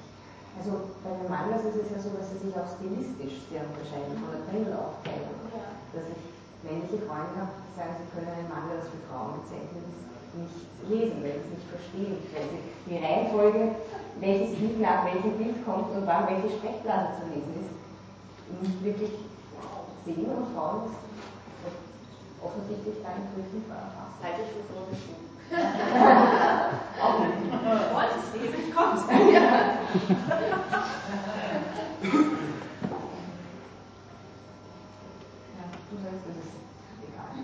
Also bei den Mangas ist es ja so, dass sie sich auch stilistisch sehr unterscheiden von der Trimmelaufteilung. Ja. Dass ich männliche Freunde habe, die sagen, sie können einen Manga, das für Frauen gezeichnet ist, nicht lesen, weil sie es nicht verstehen, weil sie die Reihenfolge, welches Bild nach welchem Bild kommt und wann welche Sprechblase zu lesen ist, nicht wirklich sehen und Frauen das offensichtlich intuitiv erfassen. Halte ich für vorgeschrieben. Auch nicht. Wolltest lesen, kommt. Ja. du sagst, es ist egal.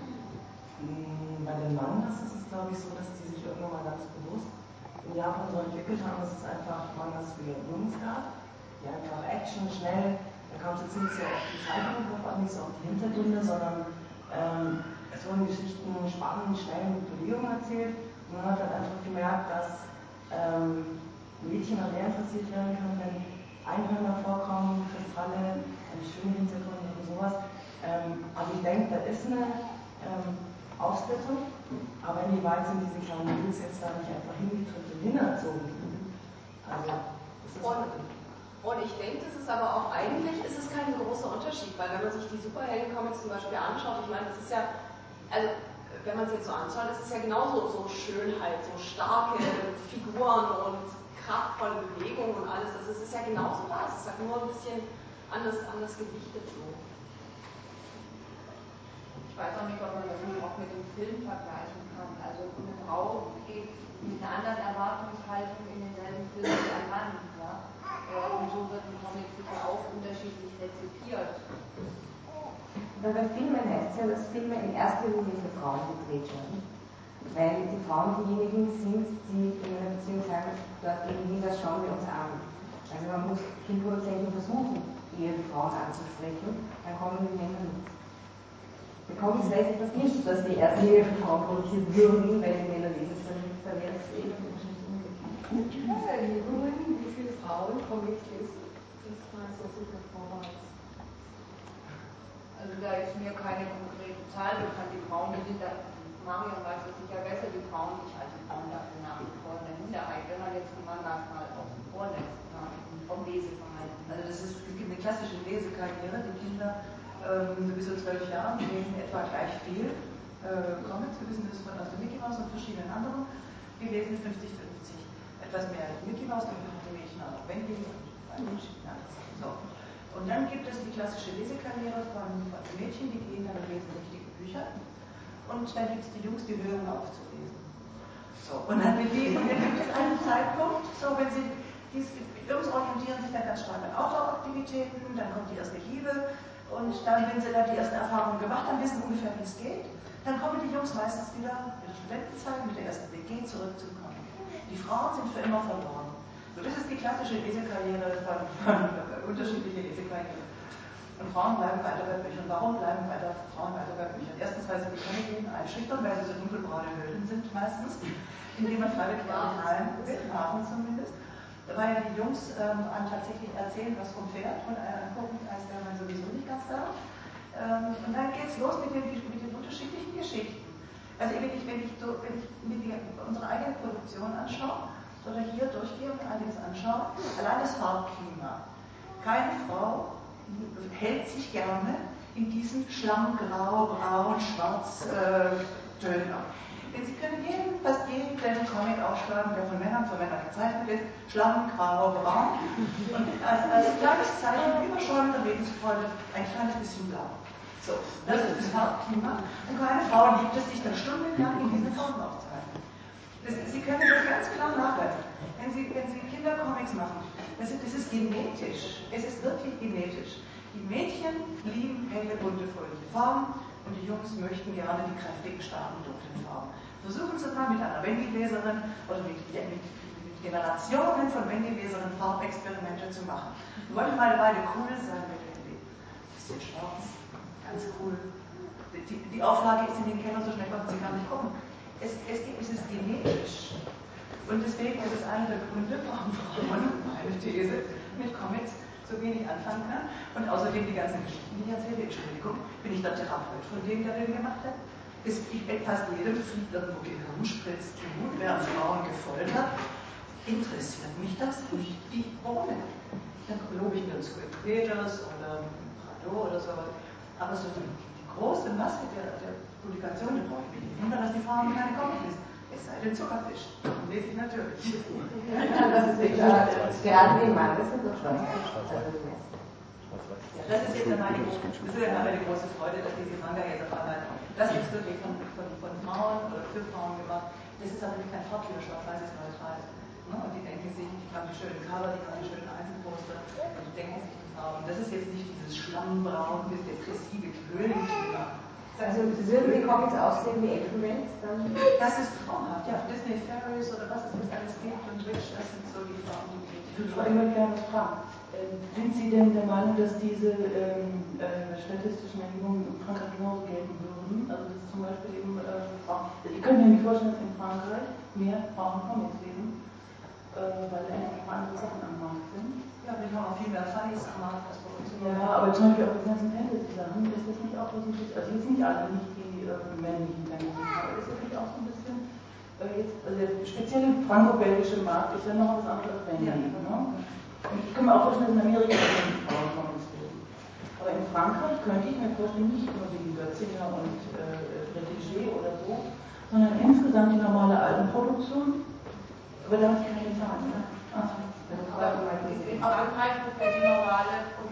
Hm, bei den Mangas ist es, glaube ich, so, dass die sich irgendwann mal ganz bewusst in Japan so entwickelt haben, dass es einfach Mangas für Jungs gab, die einfach Action, schnell, da kam es jetzt nicht so auf die drauf an, nicht so auf die Hintergründe, sondern ähm, es wurden Geschichten spannend, schnell mit Bewegung erzählt und man hat halt einfach gemerkt, dass ähm, Mädchen auch mehr interessiert werden können, wenn Einhörner vorkommen, Kristalle, ein schöner Hintergrund oder sowas. Ähm, also ich denke, da ist eine ähm, Aufsplittung, aber inwieweit sind diese kleinen Mädels jetzt da nicht einfach hingetritt und hinerzogen? Also, ist das und, und ich denke, das ist aber auch eigentlich, ist es kein großer Unterschied, weil wenn man sich die Superhelden-Comics zum Beispiel anschaut, ich meine, das ist ja, also wenn man es jetzt so anschaut, das ist ja genauso so Schönheit, so starke Figuren und kraftvolle Bewegungen und alles, das ist, ist ja genauso da, es ist halt nur ein bisschen anders, anders gewichtet so weiß auch nicht, ob man das auch mit dem Film vergleichen kann. Also eine Frau geht mit einer anderen Erwartungshaltung in denselben Film wie ein Mann. Ja? Und so wird ein Comic sicher auch unterschiedlich rezipiert. Aber bei Filmen heißt es ja, dass Filme in erster Linie für Frauen gedreht werden. Weil die Frauen diejenigen sind, die in einer Beziehung sagen, dort gegen das schauen wir uns an. Also man muss Filmproduzenten versuchen, eher die Frauen anzusprechen, dann kommen die Männer mit. Der Comics weiß ich das nicht, dass die erste Linie für Frauen produziert würden, weil die Männer lesen, dann wäre es eh wahrscheinlich umgekehrt. Was Erhebungen, wie viele Frauen Comics lesen? Das mal so viel Vorwärts. Also da ist mir keine konkrete Zahl bekannt. Die Frauen, die sind da, Marion weiß das sicher besser, die Frauen, ich halte die Frauen dafür nach wie vor eine Minderheit, wenn man jetzt die Mangas mal außen vor lässt, vom Leseverhalten. Also das ist, es eine klassische Lesekarriere, die Kinder ähm, bis zu zwölf Jahren lesen etwa gleich viel äh, Comics. Wir wissen das von aus der Mickey Mouse und verschiedenen anderen. Die lesen 50-50. Etwas mehr Mickey Mouse, dafür hat die Mädchen auch noch Wendy und so. Und dann gibt es die klassische Lesekarriere von, von Mädchen, die gehen dann lesen richtige Bücher. Und dann gibt es die Jungs, die hören auf zu lesen. So, und dann, die, und dann gibt es einen Zeitpunkt, so wenn sie, die Jungs orientieren sich dann ganz stark an Outdoor-Aktivitäten, dann kommt die erste Liebe, und dann, wenn sie dann die ersten Erfahrungen gemacht haben, wissen ungefähr, wie es geht, dann kommen die Jungs meistens wieder mit der Studentenzeit, mit der ersten WG zurück zum Comic. Die Frauen sind für immer verloren. So, das ist die klassische Lesekarriere von, von unterschiedliche Lesekarriere. Und Frauen bleiben weiter bei Büchern. Warum bleiben weiter, Frauen weiter bei Büchern? Erstens, weil sie die Comicien einschüchtern, weil sie so dunkelbraune Höhlen sind meistens, in denen man freiwillig rein will, Hafen zumindest weil die Jungs ähm, einem tatsächlich erzählen, was vom Pferd und äh, angucken, als wäre man sowieso nicht ganz da. Ähm, und dann geht es los mit den, mit den unterschiedlichen Geschichten. Also wenn ich, wenn ich, wenn ich mir unsere eigene Produktion anschaue oder hier durchgehe und einiges anschaue, allein das Farbklima. Keine Frau hält sich gerne in diesen Schlamm, Grau, Braun, Schwarz äh, Tönen auf. Sie können jeden, fast jeden Comic aufschlagen, der von Männern für Männer gezeichnet ist, Schlamm, Grau, Braun. Und als, als kleines Zeichen überschäumender Lebensfreude ein kleines bisschen blau. So, das ist das Farbklima. Und keine Frau liebt es, sich dann stundenlang in diese Farben Sie können das ganz klar nachweisen. Wenn Sie, wenn Sie Kindercomics machen, das ist, das ist genetisch. Es ist wirklich genetisch. Die Mädchen lieben helle, bunte, fröhliche Farben und die Jungs möchten gerne die kräftigen, starken, dunklen Farben. Versuchen Sie mal mit einer Wendy-Leserin oder mit, mit, mit, Generationen von Wendy-Leserinnen Farbexperimente zu machen. Wir wollten mal Weile cool sein mit Wendy. Bisschen schwarz, ganz cool. Die, die, Auflage ist in den Keller, so schnell konnten Sie gar nicht gucken. Es, es, es ist genetisch. Und deswegen ist es einer der Gründe, warum Frauen, meine These, mit Comics so wenig anfangen kann. Und außerdem die ganzen Geschichten, die ich erzähle, Entschuldigung, bin ich der Therapeut von dem, der den gemacht hat? ist fast jedem fliegt irgendwo Gehirnspritz zu, werden Frauen gefoltert. Interessiert mich das nicht die Bohne. Dann lobe ich mir zu Equators oder Prado oder so. Aber so die, die große Masse der, der Publikationen brauche ich mich nicht wundern, dass die Frauen keine Comics lesen. Es sei denn Zuckerfisch. Den lese ich natürlich. Ja, das ist gerade wie Mann, das sind doch schwarz-weiß. Ja, das ist jetzt meine, das ist meine große Freude, dass diese Manga jetzt auf einmal, das ist wirklich von, von, von Frauen oder für Frauen gemacht. Das ist aber nicht kein Farbkiller, schwarz-weiß ist neutral. Ne? Und die denken sich, die haben die schönen Cover, die haben die schönen Einzelposter und die denken sich die Farben. Das ist jetzt nicht dieses schlammbraun, bis depressive Quöllenklima. Also würden die Comics aussehen wie Elfenwelt? Dann das ist traumhaft, ja. Disney Fairies oder was es das alles gibt und Witch, das sind so die Farben, die ich würde immer gerne fragen. Ähm, sind Sie denn der Meinung, dass diese ähm, äh, statistischen Erhebungen in Frankreich genauso gelten würden? Also dass zum Beispiel eben äh, Frauen, ich könnte mir nicht vorstellen, dass in Frankreich mehr Frauen Comics lesen, äh, weil einfach andere Sachen am Markt sind. Ja, wir haben auch viel mehr Funnies am Markt als. Ja, aber zum Beispiel auch die ganzen Fantasy-Sachen, ist das nicht auch so ein bisschen, also jetzt nicht alle, nicht die äh, männlichen Fantasy, aber ist das nicht auch so ein bisschen, äh, jetzt, also der spezielle franco-belgische Markt ist ja noch was anderes als Fantasy, ja. ne? Ich kann mir auch vorstellen, dass in Amerika die Frauen Comics lesen. Aber in Frankreich könnte ich mir vorstellen, nicht nur wegen Götzinger und äh, Rediger oder so, sondern insgesamt die normale Albenproduktion. Aber da habe ich keine Zahlen. Ne? Ach, aber in Frankreich wird ja die normale Produktion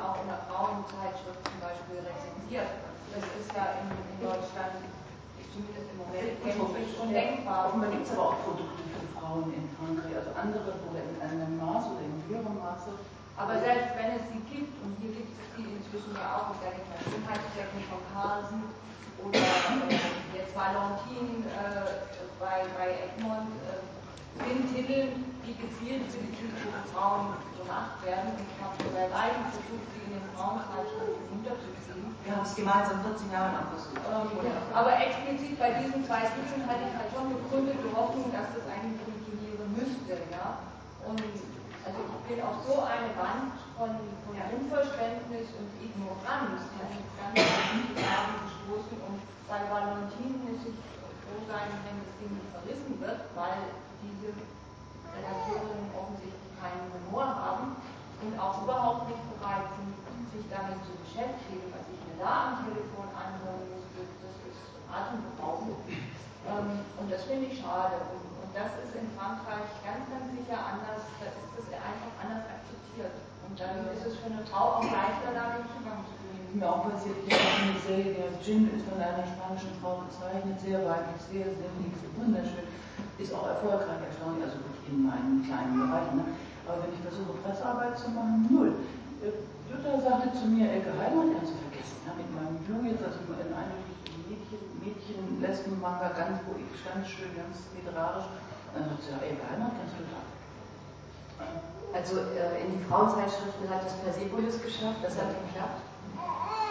auch in der Frauenzeitschrift zum Beispiel rezensiert. Das ist ja in, in Deutschland zumindest im Moment undenkbar. Offenbar gibt es aber auch Produkte für Frauen in Frankreich, also andere oder in einem Maß oder in höherem Maße. Aber selbst wenn es sie gibt, und hier gibt es die inzwischen ja auch, ich sage jetzt mal Schönheitschecken von Carlsen oder äh, jetzt Valentin äh, bei, bei Egmont, äh, sind Titel, die gezielt für die zielgruppe Frauen gemacht werden. Und ich habe bei beiden versucht, sie in den Frauenzeitschriften unterzuziehen. Wir haben es gemeinsam 14 Jahre lang versucht. Ähm, aber explizit bei diesen zwei Titeln hatte ich halt schon begründete Hoffnung, dass das eigentlich funktionieren müsste. Ja? Und also ich bin auf so eine Wand von, von Unverständnis und Ignoranz ganz Abend gestoßen und bei Valentin muss ich froh sein, wenn das Ding nicht verrissen wird, weil diese Redakteurinnen offensichtlich keinen Humor haben und auch überhaupt nicht bereit sind, sich damit zu beschäftigen, was ich mir da am Telefon anhören musste, das ist atemberaubend. Ähm, und das finde ich schade. Und und das ist in Frankreich ganz, ganz sicher anders, da ist das einfach anders akzeptiert. Und dann ist es für eine Frau auch leichter, da den Zugang zu finden. Mir auch passiert, ich habe eine Serie, der Gin ist von einer spanischen Frau gezeichnet, sehr weiblich, sehr sinnlich, wunderschön, ist auch erfolgreich, erstaunlich, also gut in meinen kleinen Bereichen. Ne? Aber wenn ich versuche, Pressearbeit zu machen, null. Äh, Jutta sagte zu mir, Elke Heimann, kannst du vergessen, ja, mit meinem Blue jetzt, also in eindeutig Mädchen, Mädchen, Lesben-Manga, ganz ruhig, ganz schön, ganz literarisch. Dann hat sie gesagt, ey, Heimat, ganz total. Also äh, in die Frauenzeitschriften hat das Persepolis geschafft, das hat geklappt.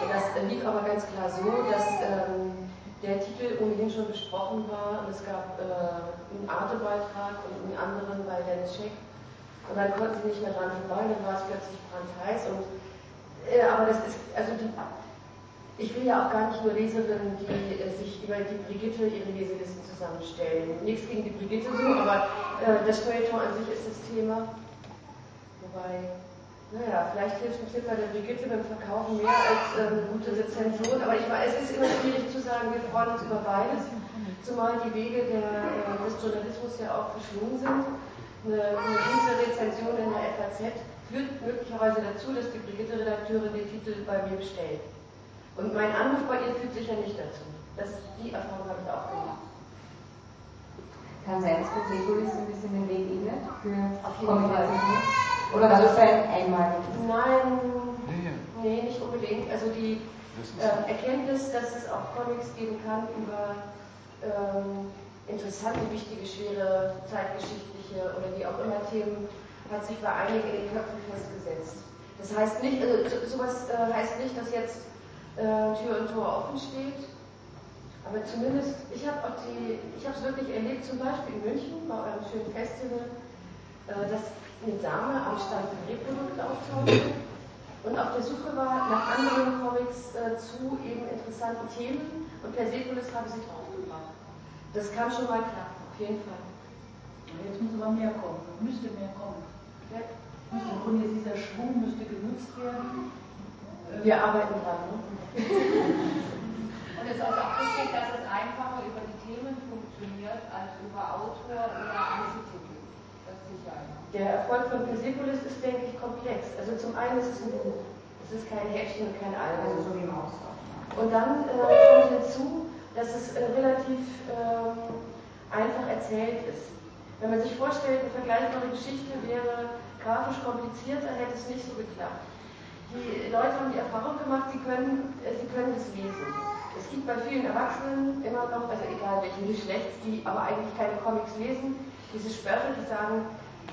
Das lief aber ganz klar so, dass ähm, der Titel ohnehin schon besprochen war und es gab äh, einen Arte-Beitrag und einen anderen bei Dennis Scheck. Und dann konnten sie nicht mehr dran vorbei, dann war es plötzlich brandheiß und äh, aber das ist, also die, ich will ja auch gar nicht nur Leserinnen, die äh, sich über die Brigitte ihre Leselisten zusammenstellen. Nichts gegen die Brigitte so, aber äh, das Feuilleton an sich ist das Thema. Wobei, naja, vielleicht hilft ein Tipp bei der Brigitte beim Verkaufen mehr als eine gute Rezension, aber ich weiß, es ist immer schwierig zu sagen, wir freuen uns über beides, zumal die Wege der, äh, des Journalismus ja auch verschwunden sind. Eine, eine gute Rezension in der FAZ führt möglicherweise dazu, dass die Brigitte-Redakteurin den Titel bei mir bestellt. Und mein Anruf bei ihr führt sicher nicht dazu. Das, die Erfahrung habe ich auch gemacht. Kann sein, dass Persepolis ein bisschen den Weg ebnet für Kommunikation? Oder war das ein einmaliges? Nein, nee, nicht unbedingt. Also die äh, Erkenntnis, dass es auch Comics geben kann über ähm, interessante, wichtige, schwere, zeitgeschichtliche oder wie auch immer Themen, hat sich bei einigen in den Köpfen festgesetzt. Das heißt nicht, also sowas äh, heißt nicht, dass jetzt äh, Tür und Tor offen steht, aber zumindest, ich habe auch die, ich habe es wirklich erlebt, zum Beispiel in München bei eurem schönen Festival, äh, dass eine Dame am Stand Reprodukt auftauchte und auf der Suche war nach anderen Comics äh, zu eben interessanten Themen Und Persepolis habe sie draufgebracht. Das kann schon mal klappen, auf jeden Fall. Jetzt muss aber mehr kommen, müsste mehr kommen. Ja. Müsste, und jetzt dieser Schwung müsste genutzt werden. Wir arbeiten dran. Ne? und es ist also auch wichtig, dass es einfacher über die Themen funktioniert als über Autor oder Einzeltitel. Das. Der Erfolg von Persepolis ist, denke ich, komplex. Also zum einen ist es ein Buch. Es ist kein Heftchen und kein Album. Also so wie im. Und dann äh, kommt hinzu, dass es äh, relativ ähm, einfach erzählt ist. Wenn man sich vorstellt, eine vergleichbare Geschichte wäre grafisch komplizierter, hätte es nicht so geklappt. Die Leute haben die Erfahrung gemacht, sie können, äh, sie können es lesen. Es gibt bei vielen Erwachsenen immer noch, also egal welchen Geschlechts, die aber eigentlich keine Comics lesen, diese Sperre, die sagen,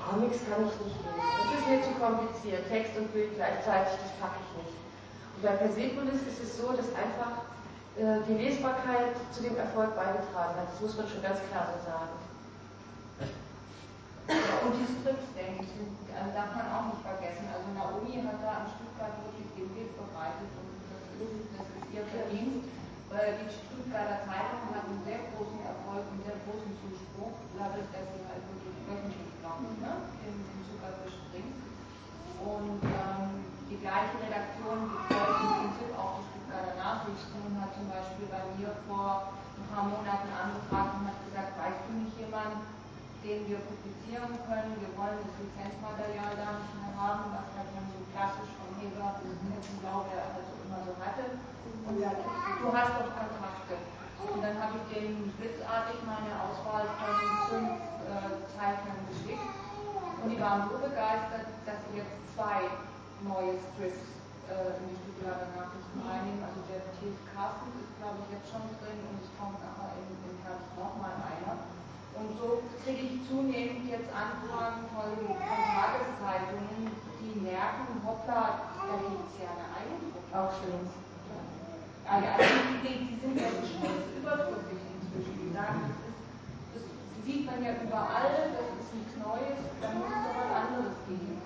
Comics kann ich nicht lesen. Das ist mir zu kompliziert. Text und Bild gleichzeitig, das packe ich nicht. Und bei Persepolis ist es so, dass einfach äh, die Lesbarkeit zu dem Erfolg beigetragen hat. Das muss man schon ganz klar so sagen. Und die Strips, denke ich, also darf man auch nicht vergessen. Also Naomi hat da in Stuttgart wirklich den Weg bereitet und das ist, das ist ihr Verdienst. Weil die Stuttgarter Zeitung hat einen sehr großen Erfolg und sehr großen Zuspruch, dadurch, dass sie halt wirklich wöchentlich, ich, ne, den, den Zuckerfisch bringt. Und ähm, die gleiche Redaktion betreut im Prinzip auch die Stuttgarter Nachrichten und hat zum Beispiel bei mir vor ein paar Monaten angefragt und hat gesagt, weißt du nicht jemand, den wir publizieren können. Wir wollen das Lizenzmaterial da nicht mehr haben, was halt man so klassisch vom Heber bis Blau, der also immer so hatte. Und sagt, du hast doch Kontakte. Und dann habe ich denen blitzartig meine Auswahl von fünf Zeichnern geschickt. Und die waren so begeistert, dass sie jetzt zwei neue Strips äh, in die Stuttgarter Nachrichten reinnehmen. Also der Thies Carsten ist, glaube ich, jetzt schon drin und es kommt nachher in, in Herbst nochmal einer. Und so kriege ich zunehmend jetzt Anfragen von, von Tageszeitungen, die merken, hoppla, da gibt es ja eine Eindruck. Auch schön. Also, die, die sind ja schnell überdrücklich inzwischen. Die sagen, sieht man ja überall, das ist nichts Neues, da muss es doch was anderes geben.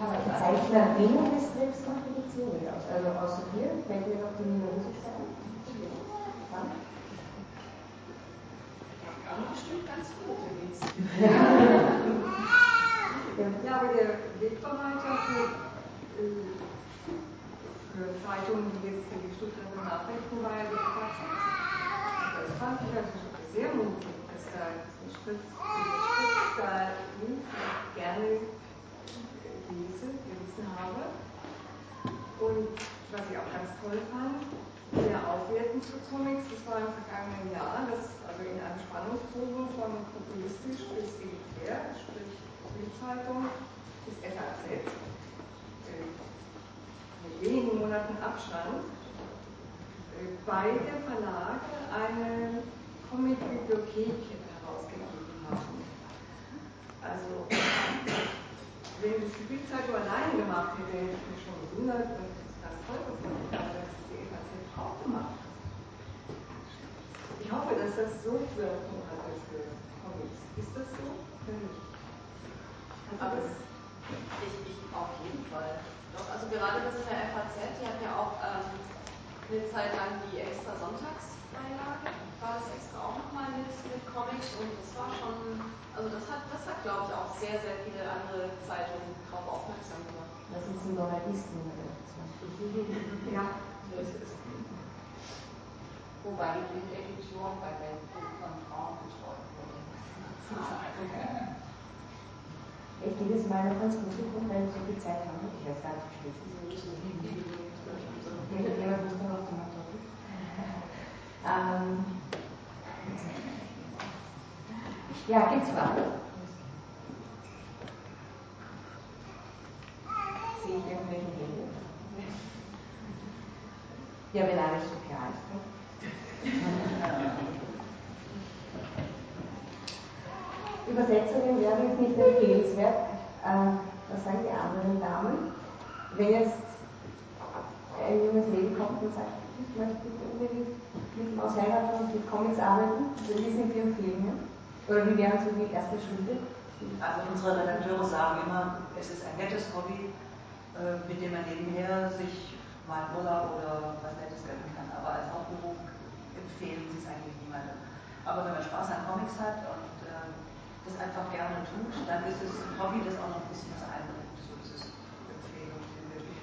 Aber die Zeichnerinnen des Strips machen jetzt weniger aus. Also außer hier fällt mir noch die Nina Rosig sein. Programm bestimmt ganz gut gewesen. ja, aber der Wegbereiter für, äh, für Zeitungen wie jetzt für die Stuttgarter Nachrichten war ja die FAZ. Das fand ich also sehr mutig, dass da Schrift da gerne lese, gelesen habe. Und was ich auch ganz toll fand, sehr aufwertend zu Comics, das war im vergangenen Jahr, dass also in einem Spannungsbogen von populistisch bis elitär, sprich Bildzeitung bis FAZ, äh, mit wenigen Monaten Abstand, äh, beide Verlage eine Comic-Bibliothek herausgegeben haben. Also, wenn das die Bildzeitung alleine gemacht hätte, hätte ich mich schon gewundert und das toll gefunden, aber dass die FAZ auch gemacht hat. Ich hoffe, dass das so Wirkung hatte für Comics. Ist das so? Für mich. Aber ich, ich auf jeden Fall. Doch, also gerade das in der FAZ, die hat ja auch ähm, eine Zeit lang die extra Sonntagsbeilage, war das extra auch nochmal mit, mit Comics und das war schon, also das hat, das hat glaube ich auch sehr, sehr viele andere Zeitungen darauf aufmerksam gemacht. Das ist ein Journalisten. Ja, so ist es. Wobei die Bildedition bei der von Frauen betreut wurde. Ich jedes Mal noch ganz gut gucken, wenn ich so viel Zeit habe. Ich weiß gar nicht, wie spät es ist. Irgendjemand muss noch ähm, Ja, gibt's Fragen? Sehe ich irgendwelche Hände? Ja, wenn alles so klar ist. Übersetzungen wären jetzt nicht empfehlenswert. Ähm, was sagen die anderen Damen? Wenn jetzt ein junges Leben kommt und sagt, ich möchte unbedingt mit Maus heiraten und mit Comics arbeiten, wie sind die Empfehlungen? Oder wie wären so die ersten Schritte? Also unsere Redakteure sagen immer, es ist ein nettes Hobby, äh, mit dem man nebenher sich mal Urlaub oder was Nettes gönnen kann. Aber als Hauptberuf bringt es eigentlich niemandem. Aber wenn man Spaß an Comics hat und äh, das einfach gerne tut, dann ist es ein Hobby, das auch noch ein bisschen was einbringt. So ist es Empfehlung, die wirklich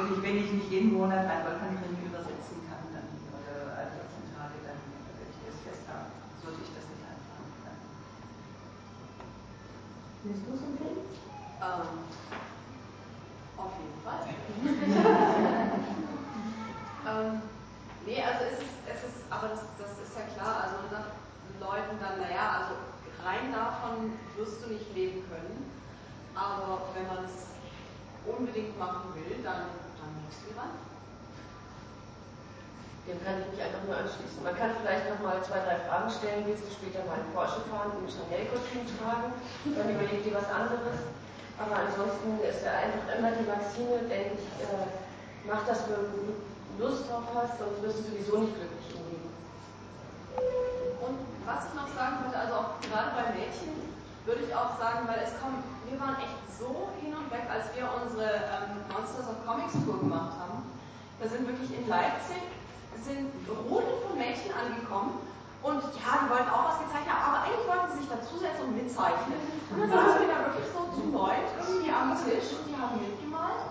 wenn ich, wenn ich nicht jeden Monat ein Balkankrimi übersetzen kann, dann, oder alle 14 Tage, dann werde ich das fest haben. Sollte ich das nicht anfangen. Willst du es empfehlen? Ähm, auf jeden Fall. ähm, nee, also es ist, es ist aber das, das ist ja klar, also man sagt Leuten dann, naja, also rein davon wirst du nicht leben können, aber wenn man es unbedingt machen will, dann, ran. Dem kann ich mich einfach nur anschließen. Man kann vielleicht noch mal zwei, drei Fragen stellen. Willst du später mal einen Porsche fahren und ein Chanel-Kostüm tragen? Dann überleg dir was anderes. Aber ansonsten ist ja einfach immer die Maxime, denke ich, äh, mach das, wenn du Lust drauf hast, sonst wirst du sowieso nicht glücklich im Leben. Und was ich noch sagen wollte, also auch gerade bei Mädchen, würde ich auch sagen, weil es kommen, wir waren echt so hin und weg, als wir unsere ähm, Monsters of Comics Tour gemacht haben. Da sind wirklich in Leipzig sind Rudel von Mädchen angekommen und ja, die wollten auch was gezeichnet haben, aber eigentlich wollten sie sich dazusetzen und mitzeichnen. Und dann saßen wir da wirklich so zu neun irgendwie am Tisch und die haben mitgemalt.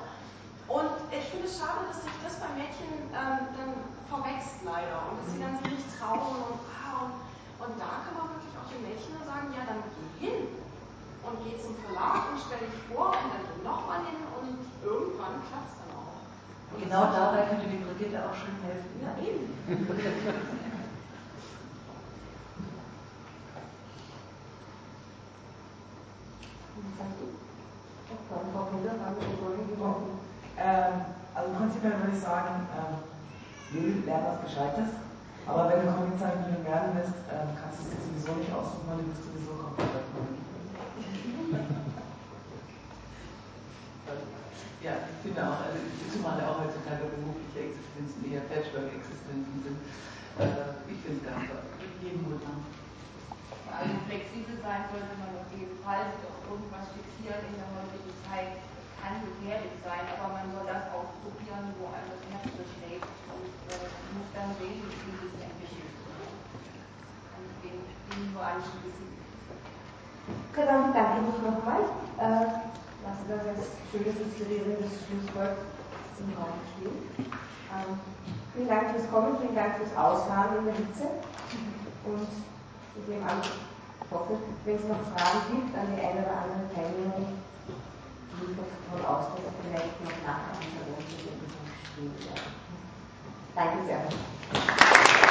Und ich finde es schade, dass sich das bei Mädchen ähm, dann verwächst leider und dass sie dann sich nicht trauen und, ah, und, und da kann man wirklich den Mädchen sagen, ja, dann geh hin und geh zum Verlag und stell dich vor und dann geh nochmal hin und irgendwann klappt es dann auch. Und Genau dabei könnte die Brigitte auch schon helfen. Ja, eben. Ähm, also prinzipiell würde ich sagen, ähm, Lil, lern was Gescheites. Aber wenn du Comiczeichnerin werden willst, ähm, kannst du es sowieso nicht aussuchen, weil du bist sowieso komplett Ja, ich finde auch, also zumal auch heutzutage berufliche Existenzen eher Patchwork-Existenzen sind. Äh, ich finde es ganz toll. Jeden Mut haben. Also flexibel sein sollte man auf jeden Fall, sich auf irgendwas fixieren in der heutigen Zeit kann gefährlich sein, aber man soll das ausprobieren, wo einem das Herz beschlägt und äh, muss dann sehen, wie sich entwickelt. Ich den, den nur anschließen. Bedanke ich mich nochmal. Äh, lasse das als schönes, inspirierendes Schlusswort im Raum stehen. Ähm, vielen Dank fürs Kommen, vielen Dank fürs Ausfahren in der Hitze. Und ich nehme an, ich hoffe, wenn es noch Fragen gibt an die eine oder andere Teilnehmerin, jedenfalls davon vielleicht noch nachher an der Wohnung stehen wird. Danke sehr.